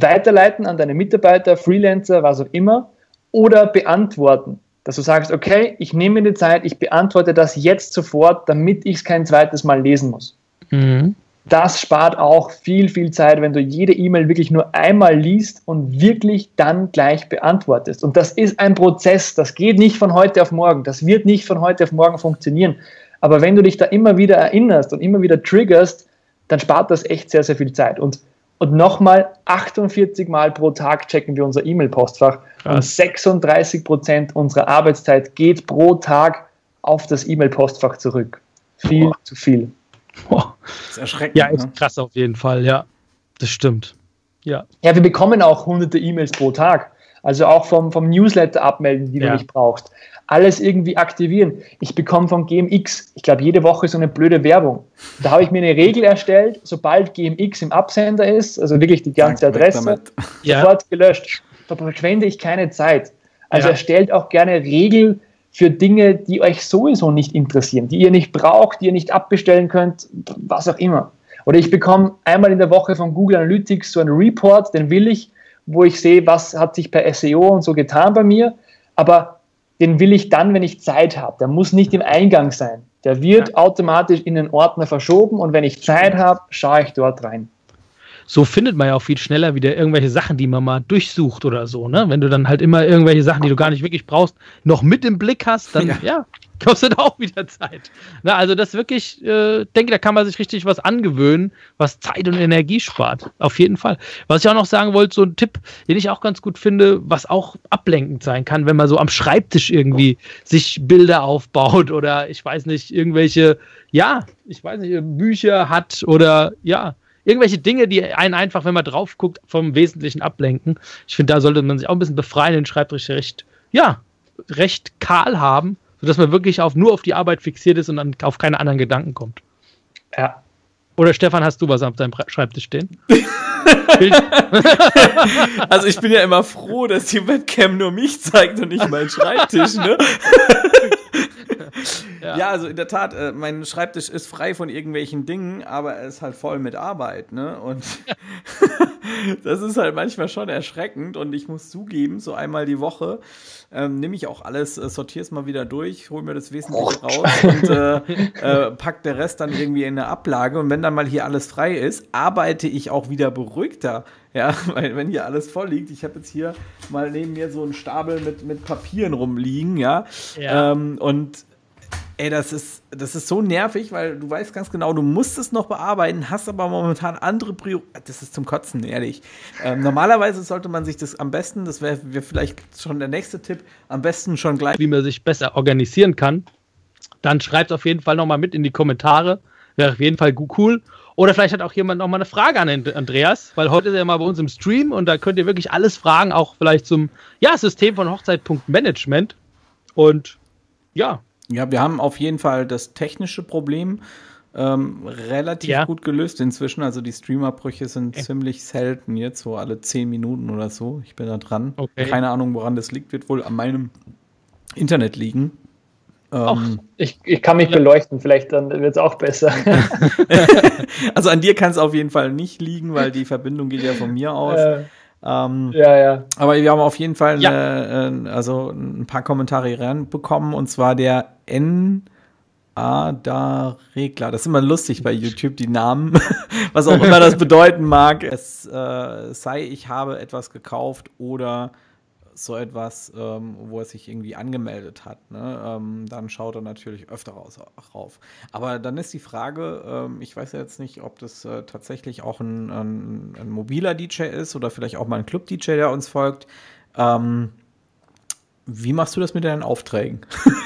weiterleiten an deine Mitarbeiter, Freelancer, was auch immer, oder beantworten. Dass du sagst, okay, ich nehme mir die Zeit, ich beantworte das jetzt sofort, damit ich es kein zweites Mal lesen muss. Mhm. Das spart auch viel, viel Zeit, wenn du jede E-Mail wirklich nur einmal liest und wirklich dann gleich beantwortest. Und das ist ein Prozess, das geht nicht von heute auf morgen, das wird nicht von heute auf morgen funktionieren. Aber wenn du dich da immer wieder erinnerst und immer wieder triggerst, dann spart das echt sehr, sehr viel Zeit. Und, und nochmal 48 Mal pro Tag checken wir unser E-Mail-Postfach und 36 Prozent unserer Arbeitszeit geht pro Tag auf das E-Mail-Postfach zurück. Viel oh. zu viel. Oh. Das ist erschreckend. Ja, ist ne? krass auf jeden Fall, ja. Das stimmt. Ja. Ja, wir bekommen auch hunderte E-Mails pro Tag. Also auch vom, vom Newsletter abmelden, die ja. du nicht brauchst alles irgendwie aktivieren. Ich bekomme von GMX, ich glaube, jede Woche so eine blöde Werbung. Da habe ich mir eine Regel erstellt, sobald GMX im Absender ist, also wirklich die ganze Adresse, ja. sofort gelöscht. Da verschwende ich keine Zeit. Also ja. erstellt auch gerne Regeln für Dinge, die euch sowieso nicht interessieren, die ihr nicht braucht, die ihr nicht abbestellen könnt, was auch immer. Oder ich bekomme einmal in der Woche von Google Analytics so einen Report, den will ich, wo ich sehe, was hat sich per SEO und so getan bei mir. Aber den will ich dann, wenn ich Zeit habe. Der muss nicht im Eingang sein. Der wird ja. automatisch in den Ordner verschoben und wenn ich Zeit habe, schaue ich dort rein. So findet man ja auch viel schneller wieder irgendwelche Sachen, die man mal durchsucht oder so, ne? Wenn du dann halt immer irgendwelche Sachen, die du gar nicht wirklich brauchst, noch mit im Blick hast, dann ja, ja kostet auch wieder Zeit. Na, also das wirklich, äh, denke, da kann man sich richtig was angewöhnen, was Zeit und Energie spart. Auf jeden Fall. Was ich auch noch sagen wollte, so ein Tipp, den ich auch ganz gut finde, was auch ablenkend sein kann, wenn man so am Schreibtisch irgendwie sich Bilder aufbaut oder ich weiß nicht, irgendwelche, ja, ich weiß nicht, Bücher hat oder ja, irgendwelche Dinge, die einen einfach, wenn man drauf guckt, vom Wesentlichen ablenken. Ich finde, da sollte man sich auch ein bisschen befreien, den Schreibtisch recht, ja, recht kahl haben sodass man wirklich auf, nur auf die Arbeit fixiert ist und dann auf keine anderen Gedanken kommt. Ja. Oder Stefan, hast du was auf deinem Schreibtisch stehen? also ich bin ja immer froh, dass die Webcam nur mich zeigt und nicht meinen Schreibtisch, ne? Ja. ja. also in der Tat, äh, mein Schreibtisch ist frei von irgendwelchen Dingen, aber er ist halt voll mit Arbeit, ne? Und das ist halt manchmal schon erschreckend und ich muss zugeben, so einmal die Woche ähm, nehme ich auch alles, äh, sortiere es mal wieder durch, hole mir das Wesentliche raus und äh, äh, pack der Rest dann irgendwie in eine Ablage. Und wenn dann mal hier alles frei ist, arbeite ich auch wieder beruhigter. Ja, weil wenn hier alles voll liegt, ich habe jetzt hier mal neben mir so einen Stapel mit, mit Papieren rumliegen, ja. ja. Ähm, und Ey, das ist, das ist so nervig, weil du weißt ganz genau, du musst es noch bearbeiten, hast aber momentan andere Prioritäten. Das ist zum Kotzen, ehrlich. Ähm, normalerweise sollte man sich das am besten, das wäre wär vielleicht schon der nächste Tipp, am besten schon gleich. Wie man sich besser organisieren kann, dann schreibt auf jeden Fall nochmal mit in die Kommentare. Wäre auf jeden Fall cool. Oder vielleicht hat auch jemand nochmal eine Frage an Andreas, weil heute ist er mal bei uns im Stream und da könnt ihr wirklich alles fragen, auch vielleicht zum ja, System von Hochzeit.management. Und ja, ja, wir haben auf jeden Fall das technische Problem ähm, relativ ja. gut gelöst inzwischen. Also die Streamerbrüche sind okay. ziemlich selten jetzt, so alle zehn Minuten oder so. Ich bin da dran. Okay. Keine Ahnung, woran das liegt, wird wohl an meinem Internet liegen. Ähm, ich, ich kann mich beleuchten, vielleicht dann wird es auch besser. also an dir kann es auf jeden Fall nicht liegen, weil die Verbindung geht ja von mir aus. Äh. Ähm, ja, ja. Aber wir haben auf jeden Fall eine, ja. äh, also ein paar Kommentare reinbekommen und zwar der N. Ada Regler. Das ist immer lustig bei YouTube, die Namen, was auch immer das bedeuten mag. Es äh, sei, ich habe etwas gekauft oder so etwas, ähm, wo er sich irgendwie angemeldet hat, ne? ähm, dann schaut er natürlich öfter raus, rauf. Aber dann ist die Frage, ähm, ich weiß ja jetzt nicht, ob das äh, tatsächlich auch ein, ein, ein, mobiler DJ ist oder vielleicht auch mal ein Club-DJ, der uns folgt. Ähm, wie machst du das mit deinen Aufträgen?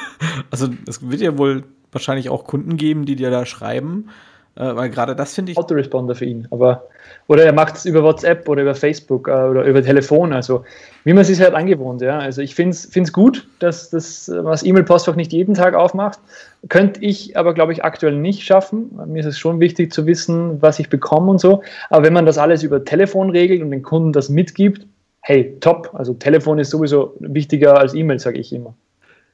also es wird ja wohl wahrscheinlich auch Kunden geben, die dir da schreiben. Äh, weil gerade das finde ich. Autoresponder für ihn. Aber, oder er macht es über WhatsApp oder über Facebook äh, oder über Telefon. Also wie man es sich halt angewohnt. Ja. Also ich finde es gut, dass das E-Mail-Postfach nicht jeden Tag aufmacht. Könnte ich aber, glaube ich, aktuell nicht schaffen. Mir ist es schon wichtig zu wissen, was ich bekomme und so. Aber wenn man das alles über Telefon regelt und den Kunden das mitgibt, hey, top. Also Telefon ist sowieso wichtiger als E-Mail, sage ich immer.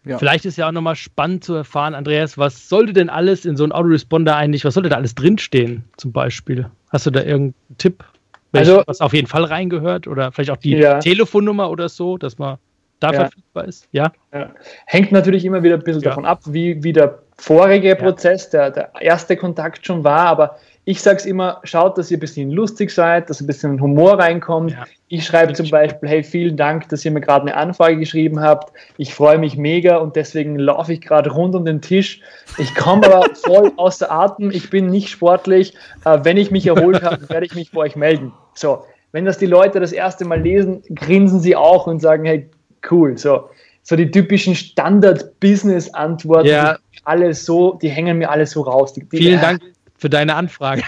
Ja. Vielleicht ist ja auch nochmal spannend zu erfahren, Andreas, was sollte denn alles in so einem Autoresponder eigentlich, was sollte da alles drinstehen, zum Beispiel? Hast du da irgendeinen Tipp, also, was auf jeden Fall reingehört? Oder vielleicht auch die ja. Telefonnummer oder so, dass man da ja. verfügbar ist? Ja? ja? Hängt natürlich immer wieder ein bisschen davon ab, wie, wie der vorige Prozess, der, der erste Kontakt schon war, aber ich sage es immer, schaut, dass ihr ein bisschen lustig seid, dass ein bisschen Humor reinkommt. Ja. Ich schreibe zum Beispiel, hey, vielen Dank, dass ihr mir gerade eine Anfrage geschrieben habt. Ich freue mich mega und deswegen laufe ich gerade rund um den Tisch. Ich komme aber voll außer Atem. Ich bin nicht sportlich. Äh, wenn ich mich erholt habe, werde ich mich bei euch melden. So, wenn das die Leute das erste Mal lesen, grinsen sie auch und sagen, hey, cool. So, so die typischen Standard-Business-Antworten, ja. alle so, die hängen mir alle so raus. Die, die, Vielen Dank für deine Anfrage.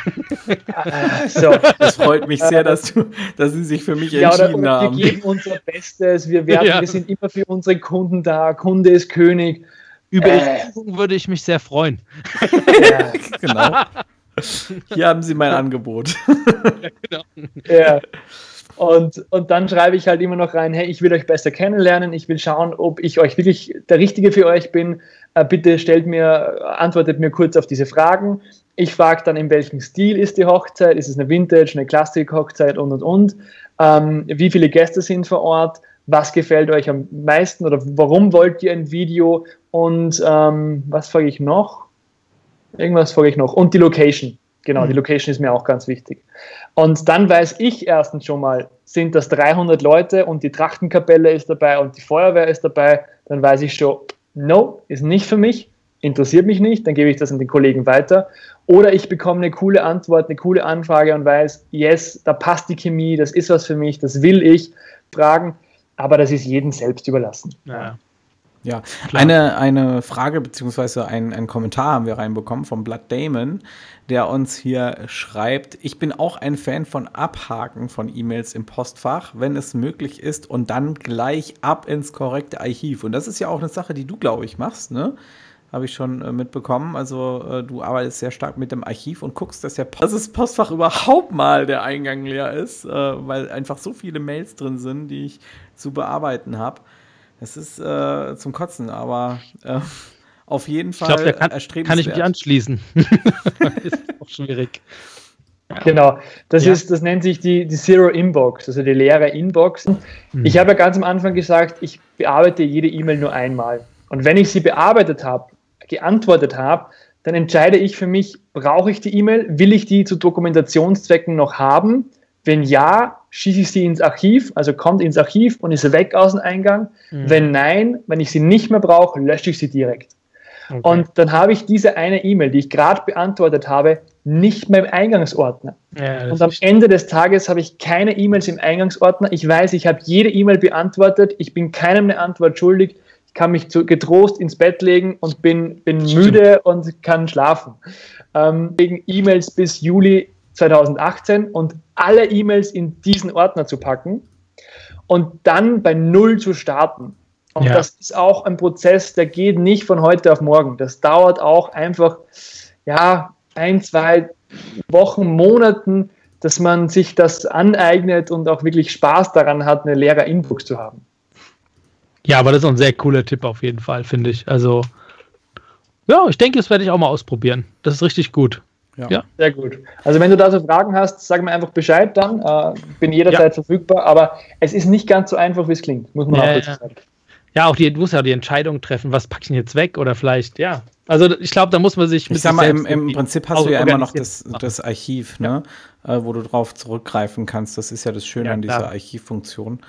so. Das freut mich sehr, dass, du, dass Sie sich für mich ja, entschieden oder, haben. Wir geben unser Bestes, wir, werden, ja. wir sind immer für unsere Kunden da, Kunde ist König. Über äh. würde ich mich sehr freuen. Ja, genau. Hier haben Sie mein Angebot. Ja, genau. Ja. Und, und dann schreibe ich halt immer noch rein, hey, ich will euch besser kennenlernen, ich will schauen, ob ich euch wirklich der Richtige für euch bin. Äh, bitte stellt mir, antwortet mir kurz auf diese Fragen. Ich frage dann, in welchem Stil ist die Hochzeit? Ist es eine Vintage, eine Klassik-Hochzeit und und und? Ähm, wie viele Gäste sind vor Ort? Was gefällt euch am meisten oder warum wollt ihr ein Video? Und ähm, was frage ich noch? Irgendwas frage ich noch. Und die Location. Genau, mhm. die Location ist mir auch ganz wichtig. Und dann weiß ich erstens schon mal, sind das 300 Leute und die Trachtenkapelle ist dabei und die Feuerwehr ist dabei, dann weiß ich schon, no, ist nicht für mich interessiert mich nicht, dann gebe ich das an den Kollegen weiter. Oder ich bekomme eine coole Antwort, eine coole Anfrage und weiß, yes, da passt die Chemie, das ist was für mich, das will ich fragen, aber das ist jedem selbst überlassen. Ja. Ja, eine, eine Frage beziehungsweise ein, ein Kommentar haben wir reinbekommen vom Blood Damon, der uns hier schreibt, ich bin auch ein Fan von Abhaken von E-Mails im Postfach, wenn es möglich ist und dann gleich ab ins korrekte Archiv. Und das ist ja auch eine Sache, die du, glaube ich, machst, ne? Habe ich schon äh, mitbekommen. Also äh, du arbeitest sehr stark mit dem Archiv und guckst, dass, der dass das Postfach überhaupt mal der Eingang leer ist, äh, weil einfach so viele Mails drin sind, die ich zu bearbeiten habe. Es ist äh, zum Kotzen, aber äh, auf jeden Fall ich glaub, kann, kann ich mich anschließen. ist auch schwierig. Genau, das, ja. ist, das nennt sich die, die Zero Inbox, also die leere Inbox. Mhm. Ich habe ja ganz am Anfang gesagt, ich bearbeite jede E-Mail nur einmal. Und wenn ich sie bearbeitet habe, geantwortet habe, dann entscheide ich für mich, brauche ich die E-Mail, will ich die zu Dokumentationszwecken noch haben? Wenn ja, schieße ich sie ins Archiv, also kommt ins Archiv und ist weg aus dem Eingang. Mhm. Wenn nein, wenn ich sie nicht mehr brauche, lösche ich sie direkt. Okay. Und dann habe ich diese eine E-Mail, die ich gerade beantwortet habe, nicht mehr im Eingangsordner. Ja, und am Ende des Tages habe ich keine E-Mails im Eingangsordner. Ich weiß, ich habe jede E-Mail beantwortet. Ich bin keinem eine Antwort schuldig. Ich kann mich zu, getrost ins Bett legen und bin, bin müde und kann schlafen. Ähm, wegen E-Mails bis Juli 2018 und alle E-Mails in diesen Ordner zu packen und dann bei Null zu starten. Und ja. das ist auch ein Prozess, der geht nicht von heute auf morgen. Das dauert auch einfach, ja, ein, zwei Wochen, Monaten, dass man sich das aneignet und auch wirklich Spaß daran hat, eine leere Inbox zu haben. Ja, aber das ist ein sehr cooler Tipp auf jeden Fall, finde ich. Also, ja, ich denke, das werde ich auch mal ausprobieren. Das ist richtig gut. Ja. ja. Sehr gut. Also wenn du da so Fragen hast, sag mir einfach Bescheid dann. Äh, bin jederzeit ja. verfügbar, aber es ist nicht ganz so einfach, wie es klingt, muss man ja, auch dazu sagen. Ja, auch die, du musst ja die Entscheidung treffen, was packe ich denn jetzt weg oder vielleicht, ja. Also ich glaube, da muss man sich. Ich sag mal, im, im Prinzip hast du ja immer noch das, das Archiv, ne? Äh, wo du drauf zurückgreifen kannst. Das ist ja das Schöne an dieser Archivfunktion.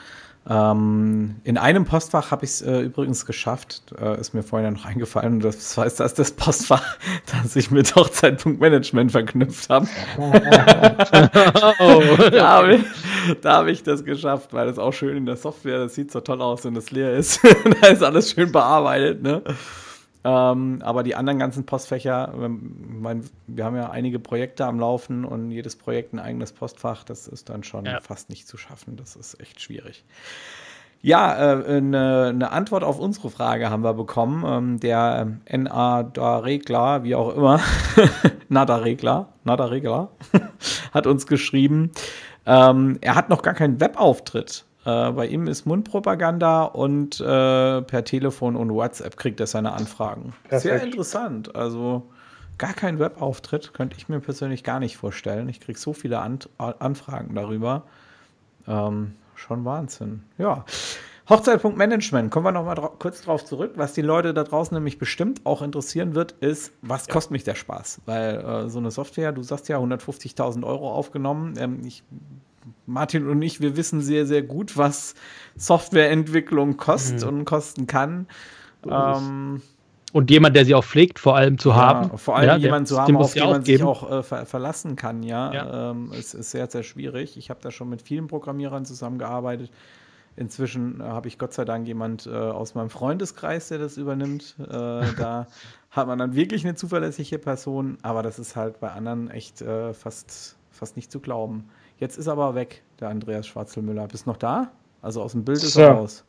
Ähm, in einem Postfach habe ich es äh, übrigens geschafft, äh, ist mir vorhin ja noch eingefallen, und das heißt, das ist das Postfach, das ich mit Hochzeitpunktmanagement verknüpft habe. oh. da habe ich, hab ich, das geschafft, weil das auch schön in der Software, das sieht so toll aus, wenn das leer ist. da ist alles schön bearbeitet, ne? Ähm, aber die anderen ganzen Postfächer, ähm, mein, wir haben ja einige Projekte am Laufen und jedes Projekt ein eigenes Postfach, das ist dann schon ja. fast nicht zu schaffen. Das ist echt schwierig. Ja, äh, eine, eine, Antwort auf unsere Frage haben wir bekommen. Ähm, der NA-Regler, wie auch immer, Nada-Regler, Nada-Regler, hat uns geschrieben, ähm, er hat noch gar keinen Webauftritt. Äh, bei ihm ist Mundpropaganda und äh, per Telefon und WhatsApp kriegt er seine Anfragen. Perfekt. Sehr interessant. Also gar kein Webauftritt könnte ich mir persönlich gar nicht vorstellen. Ich kriege so viele An Anfragen darüber. Ähm, schon Wahnsinn. Ja. Hochzeitpunktmanagement, kommen wir noch mal dra kurz drauf zurück. Was die Leute da draußen nämlich bestimmt auch interessieren wird, ist, was ja. kostet mich der Spaß? Weil äh, so eine Software, du sagst ja 150.000 Euro aufgenommen. Ähm, ich Martin und ich, wir wissen sehr, sehr gut, was Softwareentwicklung kostet mhm. und kosten kann. Ähm, und jemand, der sie auch pflegt, vor allem zu ja, haben. Vor allem ja, jemanden zu haben, auf den man sich auch äh, ver verlassen kann, ja. ja. Ähm, es ist sehr, sehr schwierig. Ich habe da schon mit vielen Programmierern zusammengearbeitet. Inzwischen äh, habe ich Gott sei Dank jemand äh, aus meinem Freundeskreis, der das übernimmt. Äh, da hat man dann wirklich eine zuverlässige Person, aber das ist halt bei anderen echt äh, fast, fast nicht zu glauben. Jetzt ist er aber weg, der Andreas Schwarzelmüller. Bist du noch da? Also aus dem Bild ist so. er raus.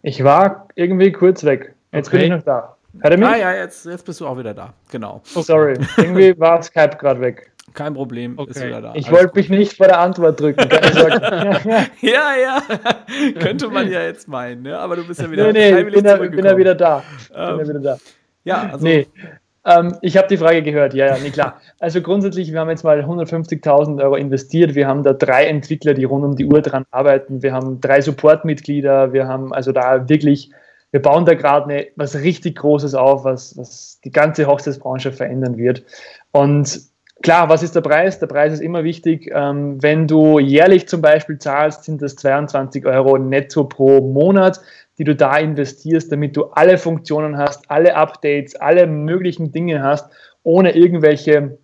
Ich war irgendwie kurz weg. Jetzt okay. bin ich noch da. Hört er mich? Ah ja, jetzt, jetzt bist du auch wieder da. Genau. Oh, sorry, irgendwie war Skype gerade weg. Kein Problem, okay. ist wieder da. Ich wollte mich nicht vor der Antwort drücken. ja, ja, könnte man ja jetzt meinen, ne? aber du bist ja wieder nee, nee, bin, ja, bin ja wieder da. Ähm, bin ja wieder da. Ja, also nee. Ähm, ich habe die Frage gehört, ja, ja, nee, klar. Also grundsätzlich, wir haben jetzt mal 150.000 Euro investiert. Wir haben da drei Entwickler, die rund um die Uhr dran arbeiten. Wir haben drei Supportmitglieder. Wir haben also da wirklich, wir bauen da gerade was richtig Großes auf, was, was die ganze Hochzeitsbranche verändern wird. Und Klar, was ist der Preis? Der Preis ist immer wichtig. Ähm, wenn du jährlich zum Beispiel zahlst, sind das 22 Euro netto pro Monat die du da investierst, damit du alle Funktionen hast, alle Updates, alle möglichen Dinge hast, ohne irgendwelche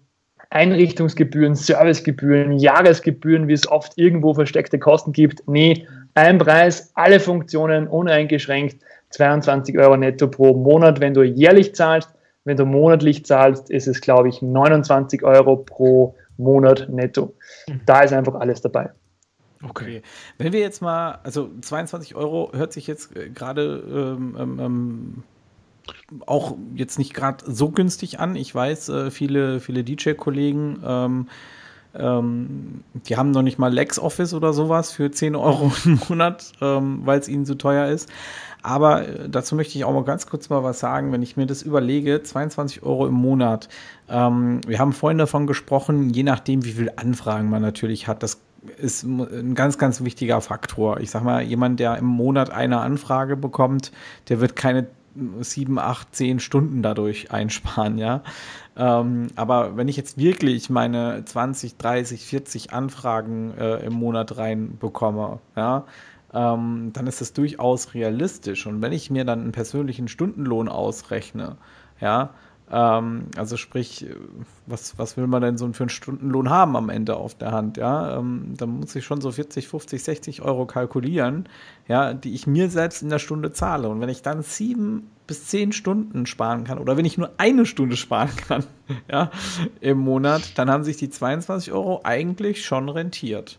Einrichtungsgebühren, Servicegebühren, Jahresgebühren, wie es oft irgendwo versteckte Kosten gibt. Nee, ein Preis, alle Funktionen uneingeschränkt, 22 Euro netto pro Monat, wenn du jährlich zahlst. Wenn du monatlich zahlst, ist es, glaube ich, 29 Euro pro Monat netto. Mhm. Da ist einfach alles dabei. Okay. Wenn wir jetzt mal, also 22 Euro hört sich jetzt äh, gerade ähm, ähm, ähm, auch jetzt nicht gerade so günstig an. Ich weiß, äh, viele, viele DJ-Kollegen ähm, ähm, die haben noch nicht mal LexOffice oder sowas für 10 Euro im Monat, ähm, weil es ihnen zu teuer ist. Aber äh, dazu möchte ich auch mal ganz kurz mal was sagen, wenn ich mir das überlege, 22 Euro im Monat. Ähm, wir haben vorhin davon gesprochen, je nachdem, wie viele Anfragen man natürlich hat, das ist ein ganz, ganz wichtiger Faktor. Ich sag mal, jemand, der im Monat eine Anfrage bekommt, der wird keine sieben, acht, zehn Stunden dadurch einsparen, ja. Ähm, aber wenn ich jetzt wirklich meine 20, 30, 40 Anfragen äh, im Monat reinbekomme, ja, ähm, dann ist das durchaus realistisch. Und wenn ich mir dann einen persönlichen Stundenlohn ausrechne, ja, ähm, also sprich, was, was will man denn so für einen Stundenlohn haben am Ende auf der Hand, ja, ähm, dann muss ich schon so 40, 50, 60 Euro kalkulieren, ja, die ich mir selbst in der Stunde zahle. Und wenn ich dann sieben bis zehn Stunden sparen kann oder wenn ich nur eine Stunde sparen kann, ja, im Monat, dann haben sich die 22 Euro eigentlich schon rentiert.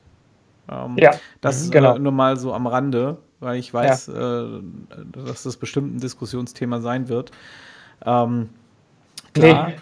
Ähm, ja, das mhm, genau. äh, nur mal so am Rande, weil ich weiß, ja. äh, dass das bestimmt ein Diskussionsthema sein wird. Ähm, klar. Nee,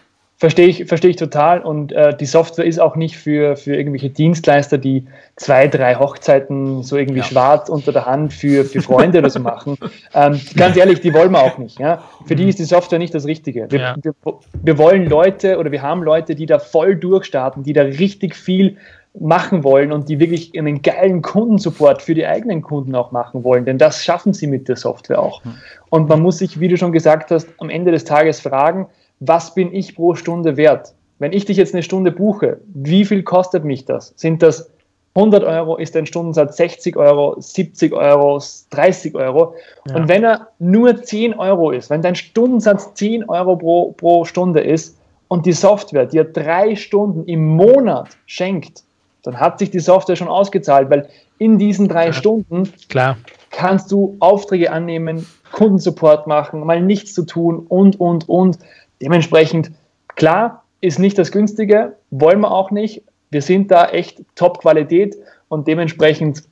verstehe ich, verstehe ich total. Und äh, die Software ist auch nicht für, für irgendwelche Dienstleister, die zwei, drei Hochzeiten so irgendwie ja. schwarz unter der Hand für, für Freunde oder so machen. Ähm, ganz ehrlich, die wollen wir auch nicht. Ja? Für die mhm. ist die Software nicht das Richtige. Wir, ja. wir, wir wollen Leute oder wir haben Leute, die da voll durchstarten, die da richtig viel machen wollen und die wirklich einen geilen Kundensupport für die eigenen Kunden auch machen wollen, denn das schaffen sie mit der Software auch. Hm. Und man muss sich, wie du schon gesagt hast, am Ende des Tages fragen, was bin ich pro Stunde wert? Wenn ich dich jetzt eine Stunde buche, wie viel kostet mich das? Sind das 100 Euro? Ist dein Stundensatz 60 Euro, 70 Euro, 30 Euro? Ja. Und wenn er nur 10 Euro ist, wenn dein Stundensatz 10 Euro pro, pro Stunde ist und die Software dir drei Stunden im Monat schenkt, dann hat sich die Software schon ausgezahlt, weil in diesen drei ja, Stunden klar. kannst du Aufträge annehmen, Kundensupport machen, mal nichts zu tun und, und, und. Dementsprechend, klar, ist nicht das Günstige, wollen wir auch nicht. Wir sind da echt Top-Qualität und dementsprechend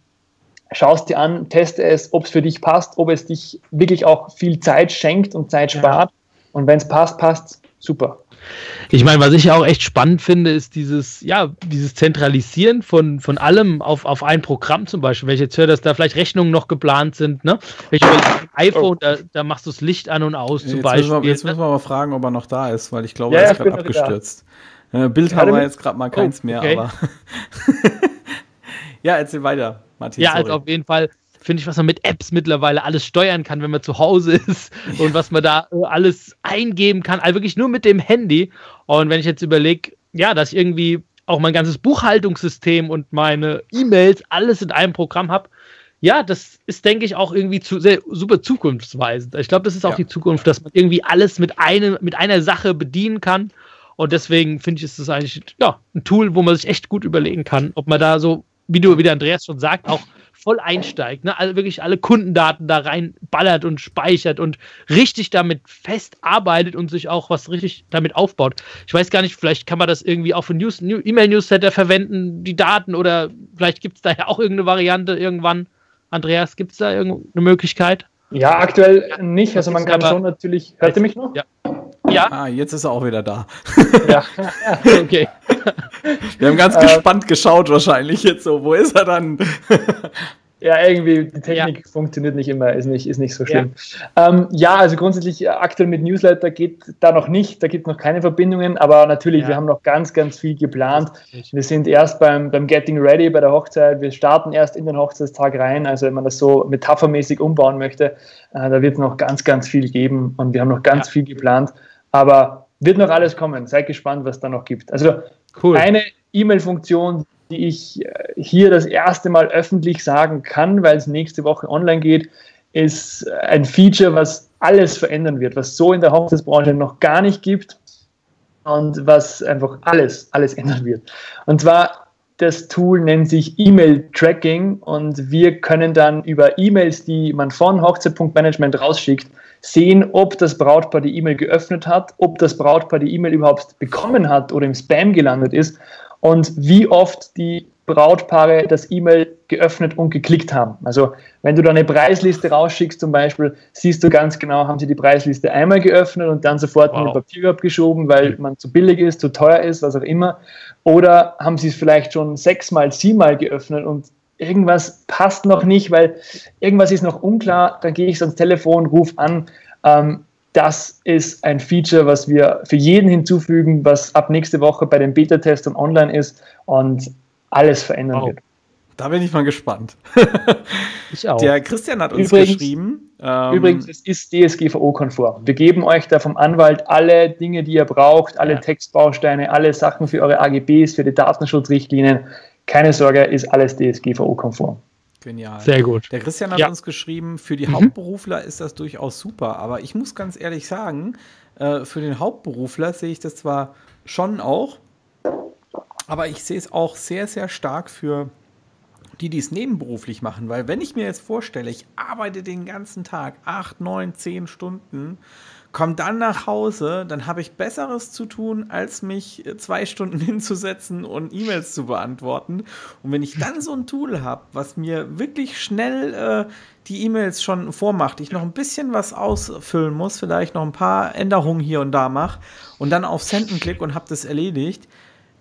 schaust dir an, teste es, ob es für dich passt, ob es dich wirklich auch viel Zeit schenkt und Zeit spart. Ja. Und wenn es passt, passt super. Ich meine, was ich auch echt spannend finde, ist dieses, ja, dieses Zentralisieren von, von allem auf, auf ein Programm zum Beispiel. Wenn ich jetzt höre, dass da vielleicht Rechnungen noch geplant sind, ne? Wenn ich über iPhone, oh. da, da machst du das Licht an und aus zum jetzt Beispiel. Müssen wir, jetzt müssen wir aber fragen, ob er noch da ist, weil ich glaube, ja, er ist gerade abgestürzt. Äh, Bild haben wir jetzt gerade mal keins oh, okay. mehr, aber. ja, erzähl weiter, Martin. Ja, sorry. also auf jeden Fall finde ich, was man mit Apps mittlerweile alles steuern kann, wenn man zu Hause ist ja. und was man da äh, alles eingeben kann, also wirklich nur mit dem Handy. Und wenn ich jetzt überlege, ja, dass ich irgendwie auch mein ganzes Buchhaltungssystem und meine E-Mails alles in einem Programm habe, ja, das ist, denke ich, auch irgendwie zu, sehr, super zukunftsweisend. Ich glaube, das ist auch ja. die Zukunft, dass man irgendwie alles mit, einem, mit einer Sache bedienen kann. Und deswegen finde ich, ist das eigentlich ja, ein Tool, wo man sich echt gut überlegen kann, ob man da so, wie du, wie der Andreas schon sagt, auch voll einsteigt, ne? also wirklich alle Kundendaten da reinballert und speichert und richtig damit fest arbeitet und sich auch was richtig damit aufbaut. Ich weiß gar nicht, vielleicht kann man das irgendwie auch für News, E-Mail-Newsletter verwenden, die Daten, oder vielleicht gibt es da ja auch irgendeine Variante irgendwann. Andreas, gibt es da irgendeine Möglichkeit? Ja, aktuell nicht. Also man kann schon natürlich. Hört ihr mich noch? Ja. Ja. Ah, jetzt ist er auch wieder da. Ja, okay. Wir haben ganz äh, gespannt geschaut wahrscheinlich jetzt so. Wo ist er dann? Ja, irgendwie, die Technik ja. funktioniert nicht immer, ist nicht, ist nicht so schlimm. Ja. Ähm, ja, also grundsätzlich aktuell mit Newsletter geht da noch nicht, da gibt es noch keine Verbindungen, aber natürlich, ja. wir haben noch ganz, ganz viel geplant. Wir sind erst beim, beim Getting Ready bei der Hochzeit, wir starten erst in den Hochzeitstag rein, also wenn man das so metaphermäßig umbauen möchte, äh, da wird es noch ganz, ganz viel geben und wir haben noch ganz viel geplant, aber wird noch alles kommen, seid gespannt, was da noch gibt. Also cool. eine E-Mail-Funktion, die ich äh, hier das erste Mal öffentlich sagen kann, weil es nächste Woche online geht, ist ein Feature, was alles verändern wird, was so in der Hochzeitsbranche noch gar nicht gibt und was einfach alles, alles ändern wird. Und zwar das Tool nennt sich E-Mail-Tracking und wir können dann über E-Mails, die man von Hochzeit.management rausschickt, sehen, ob das Brautpaar die E-Mail geöffnet hat, ob das Brautpaar die E-Mail überhaupt bekommen hat oder im Spam gelandet ist und wie oft die Brautpaare das E-Mail geöffnet und geklickt haben. Also wenn du da eine Preisliste rausschickst zum Beispiel, siehst du ganz genau, haben sie die Preisliste einmal geöffnet und dann sofort wow. in den Papier abgeschoben, weil man zu billig ist, zu teuer ist, was auch immer. Oder haben sie es vielleicht schon sechsmal, siebenmal geöffnet und irgendwas passt noch nicht, weil irgendwas ist noch unklar, dann gehe ich ans Telefon, ruf an. Ähm, das ist ein Feature, was wir für jeden hinzufügen, was ab nächste Woche bei den Beta-Testern online ist und alles verändern wow. wird. Da bin ich mal gespannt. ich auch. Der Christian hat uns übrigens, geschrieben. Ähm, übrigens, es ist DSGVO-konform. Wir geben euch da vom Anwalt alle Dinge, die ihr braucht, alle ja. Textbausteine, alle Sachen für eure AGBs, für die Datenschutzrichtlinien. Keine Sorge, ist alles DSGVO-konform. Genial. Sehr gut. Der Christian hat ja. uns geschrieben, für die mhm. Hauptberufler ist das durchaus super, aber ich muss ganz ehrlich sagen, äh, für den Hauptberufler sehe ich das zwar schon auch, aber ich sehe es auch sehr, sehr stark für die, die es nebenberuflich machen, weil wenn ich mir jetzt vorstelle, ich arbeite den ganzen Tag, acht, neun, zehn Stunden, komme dann nach Hause, dann habe ich Besseres zu tun, als mich zwei Stunden hinzusetzen und E-Mails zu beantworten. Und wenn ich dann so ein Tool habe, was mir wirklich schnell äh, die E-Mails schon vormacht, ich noch ein bisschen was ausfüllen muss, vielleicht noch ein paar Änderungen hier und da mache und dann auf Senden klick und habe das erledigt,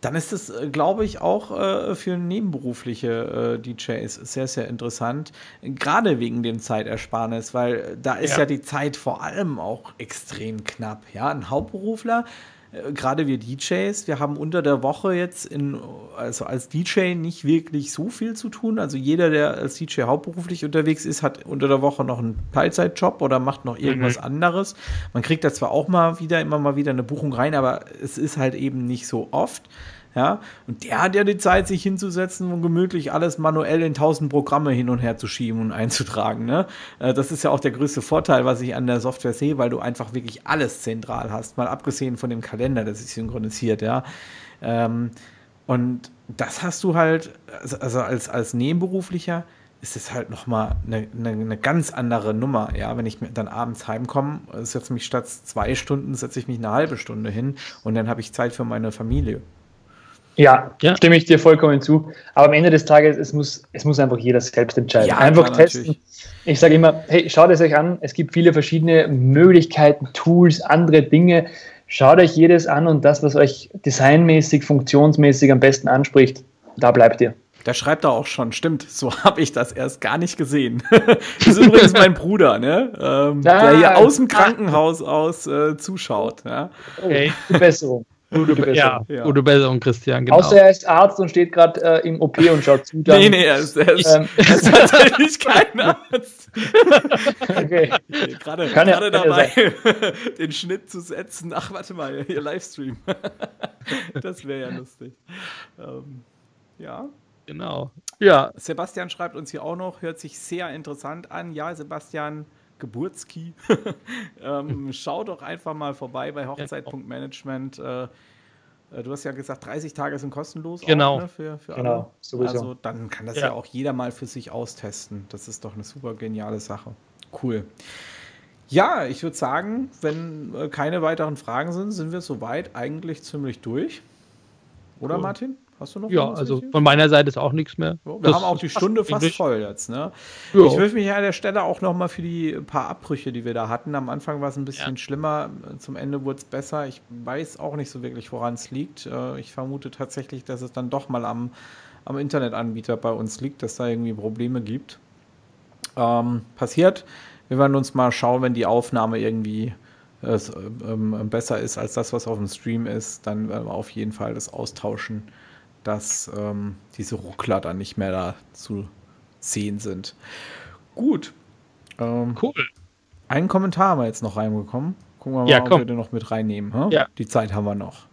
dann ist es, äh, glaube ich, auch äh, für nebenberufliche äh, DJs sehr, sehr interessant. Gerade wegen dem Zeitersparnis, weil da ist ja. ja die Zeit vor allem auch extrem knapp. Ja, ein Hauptberufler, äh, gerade wir DJs, wir haben unter der Woche jetzt in, also als DJ nicht wirklich so viel zu tun. Also jeder, der als DJ hauptberuflich unterwegs ist, hat unter der Woche noch einen Teilzeitjob oder macht noch irgendwas mhm. anderes. Man kriegt da zwar auch mal wieder, immer mal wieder eine Buchung rein, aber es ist halt eben nicht so oft. Ja, und der hat ja die Zeit, sich hinzusetzen und gemütlich alles manuell in tausend Programme hin und her zu schieben und einzutragen. Ne? Äh, das ist ja auch der größte Vorteil, was ich an der Software sehe, weil du einfach wirklich alles zentral hast, mal abgesehen von dem Kalender, das ist synchronisiert, ja. Ähm, und das hast du halt, also als, als Nebenberuflicher, ist es halt nochmal eine, eine, eine ganz andere Nummer. Ja, wenn ich dann abends heimkomme, setze mich statt zwei Stunden, setze ich mich eine halbe Stunde hin und dann habe ich Zeit für meine Familie. Ja, ja, stimme ich dir vollkommen zu. Aber am Ende des Tages, es muss, es muss einfach jeder selbst entscheiden. Ja, einfach testen. Natürlich. Ich sage immer, hey, schaut es euch an. Es gibt viele verschiedene Möglichkeiten, Tools, andere Dinge. Schaut euch jedes an und das, was euch designmäßig, funktionsmäßig am besten anspricht, da bleibt ihr. Der schreibt da auch schon, stimmt, so habe ich das erst gar nicht gesehen. das ist übrigens mein Bruder, ne? Ähm, ah, der hier aus dem Krankenhaus aus äh, zuschaut. Ja? Okay, Besserung. Gute Besserung. Ja, ja. Gute Besserung, Christian, genau. Außer er ist Arzt und steht gerade äh, im OP und schaut zu. Dann, nee, nee, er ist, er ist, ähm, er ist tatsächlich kein Arzt. okay. okay gerade gerade dabei, den Schnitt zu setzen. Ach, warte mal, ihr Livestream. das wäre ja lustig. Ähm, ja. Genau. Ja. Sebastian schreibt uns hier auch noch, hört sich sehr interessant an. Ja, Sebastian, Geburtski. ähm, schau doch einfach mal vorbei bei Hochzeit.management. Äh, äh, du hast ja gesagt, 30 Tage sind kostenlos. Genau. Auch, ne, für, für genau, alle. Sowieso. Also dann kann das ja. ja auch jeder mal für sich austesten. Das ist doch eine super geniale Sache. Cool. Ja, ich würde sagen, wenn äh, keine weiteren Fragen sind, sind wir soweit eigentlich ziemlich durch. Oder cool. Martin? Hast du noch? Ja, also von meiner Seite ist auch nichts mehr. wir das haben auch die Stunde fast Englisch. voll jetzt. Ne? Ich würde mich an der Stelle auch noch mal für die paar Abbrüche, die wir da hatten. Am Anfang war es ein bisschen ja. schlimmer, zum Ende wurde es besser. Ich weiß auch nicht so wirklich, woran es liegt. Äh, ich vermute tatsächlich, dass es dann doch mal am, am Internetanbieter bei uns liegt, dass da irgendwie Probleme gibt. Ähm, passiert. Wir werden uns mal schauen, wenn die Aufnahme irgendwie äh, ähm, besser ist als das, was auf dem Stream ist, dann werden wir auf jeden Fall das austauschen dass ähm, diese Ruckler dann nicht mehr da zu sehen sind. Gut. Ähm, cool. Einen Kommentar haben wir jetzt noch reinbekommen. Gucken wir mal, ja, ob wir den noch mit reinnehmen. Hm? Ja. Die Zeit haben wir noch.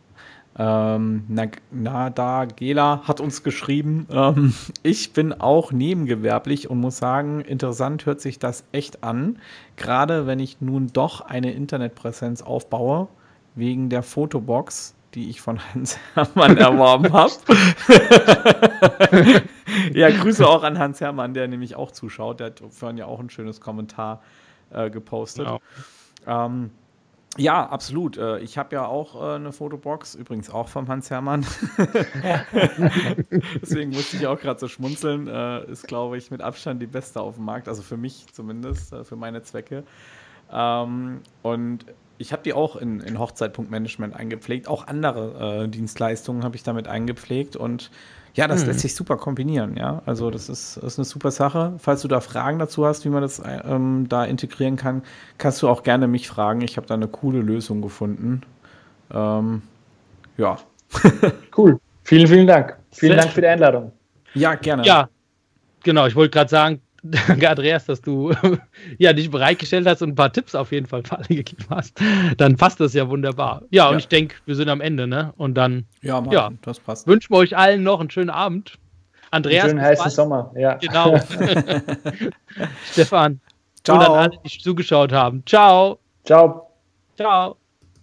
Ähm, Nada Gela hat uns geschrieben, ähm, ich bin auch nebengewerblich und muss sagen, interessant hört sich das echt an. Gerade wenn ich nun doch eine Internetpräsenz aufbaue, wegen der Fotobox die ich von Hans Hermann erworben habe. ja, Grüße auch an Hans Hermann, der nämlich auch zuschaut. Der hat vorhin ja auch ein schönes Kommentar äh, gepostet. Genau. Ähm, Ja, absolut. Äh, ich habe ja auch äh, eine Fotobox, übrigens auch vom Hans Hermann. Deswegen musste ich auch gerade so schmunzeln. Äh, ist, glaube ich, mit Abstand die beste auf dem Markt, also für mich zumindest, für meine Zwecke. Ähm, und ich habe die auch in, in Hochzeit.management eingepflegt. Auch andere äh, Dienstleistungen habe ich damit eingepflegt und ja, das hm. lässt sich super kombinieren, ja. Also das ist, ist eine super Sache. Falls du da Fragen dazu hast, wie man das ähm, da integrieren kann, kannst du auch gerne mich fragen. Ich habe da eine coole Lösung gefunden. Ähm, ja. cool. Vielen, vielen Dank. Vielen Sehr Dank für die Einladung. Ja, gerne. Ja, genau. Ich wollte gerade sagen, danke Andreas, dass du ja, dich bereitgestellt hast und ein paar Tipps auf jeden Fall für alle gegeben hast. Dann passt das ja wunderbar. Ja, ja. und ich denke, wir sind am Ende, ne? Und dann ja, Mann, ja, das passt. wünschen wir euch allen noch einen schönen Abend. Andreas. Einen schönen heißen bald. Sommer, ja. Genau. Stefan. Ciao. Und an alle, die zugeschaut haben. Ciao. Ciao. Ciao.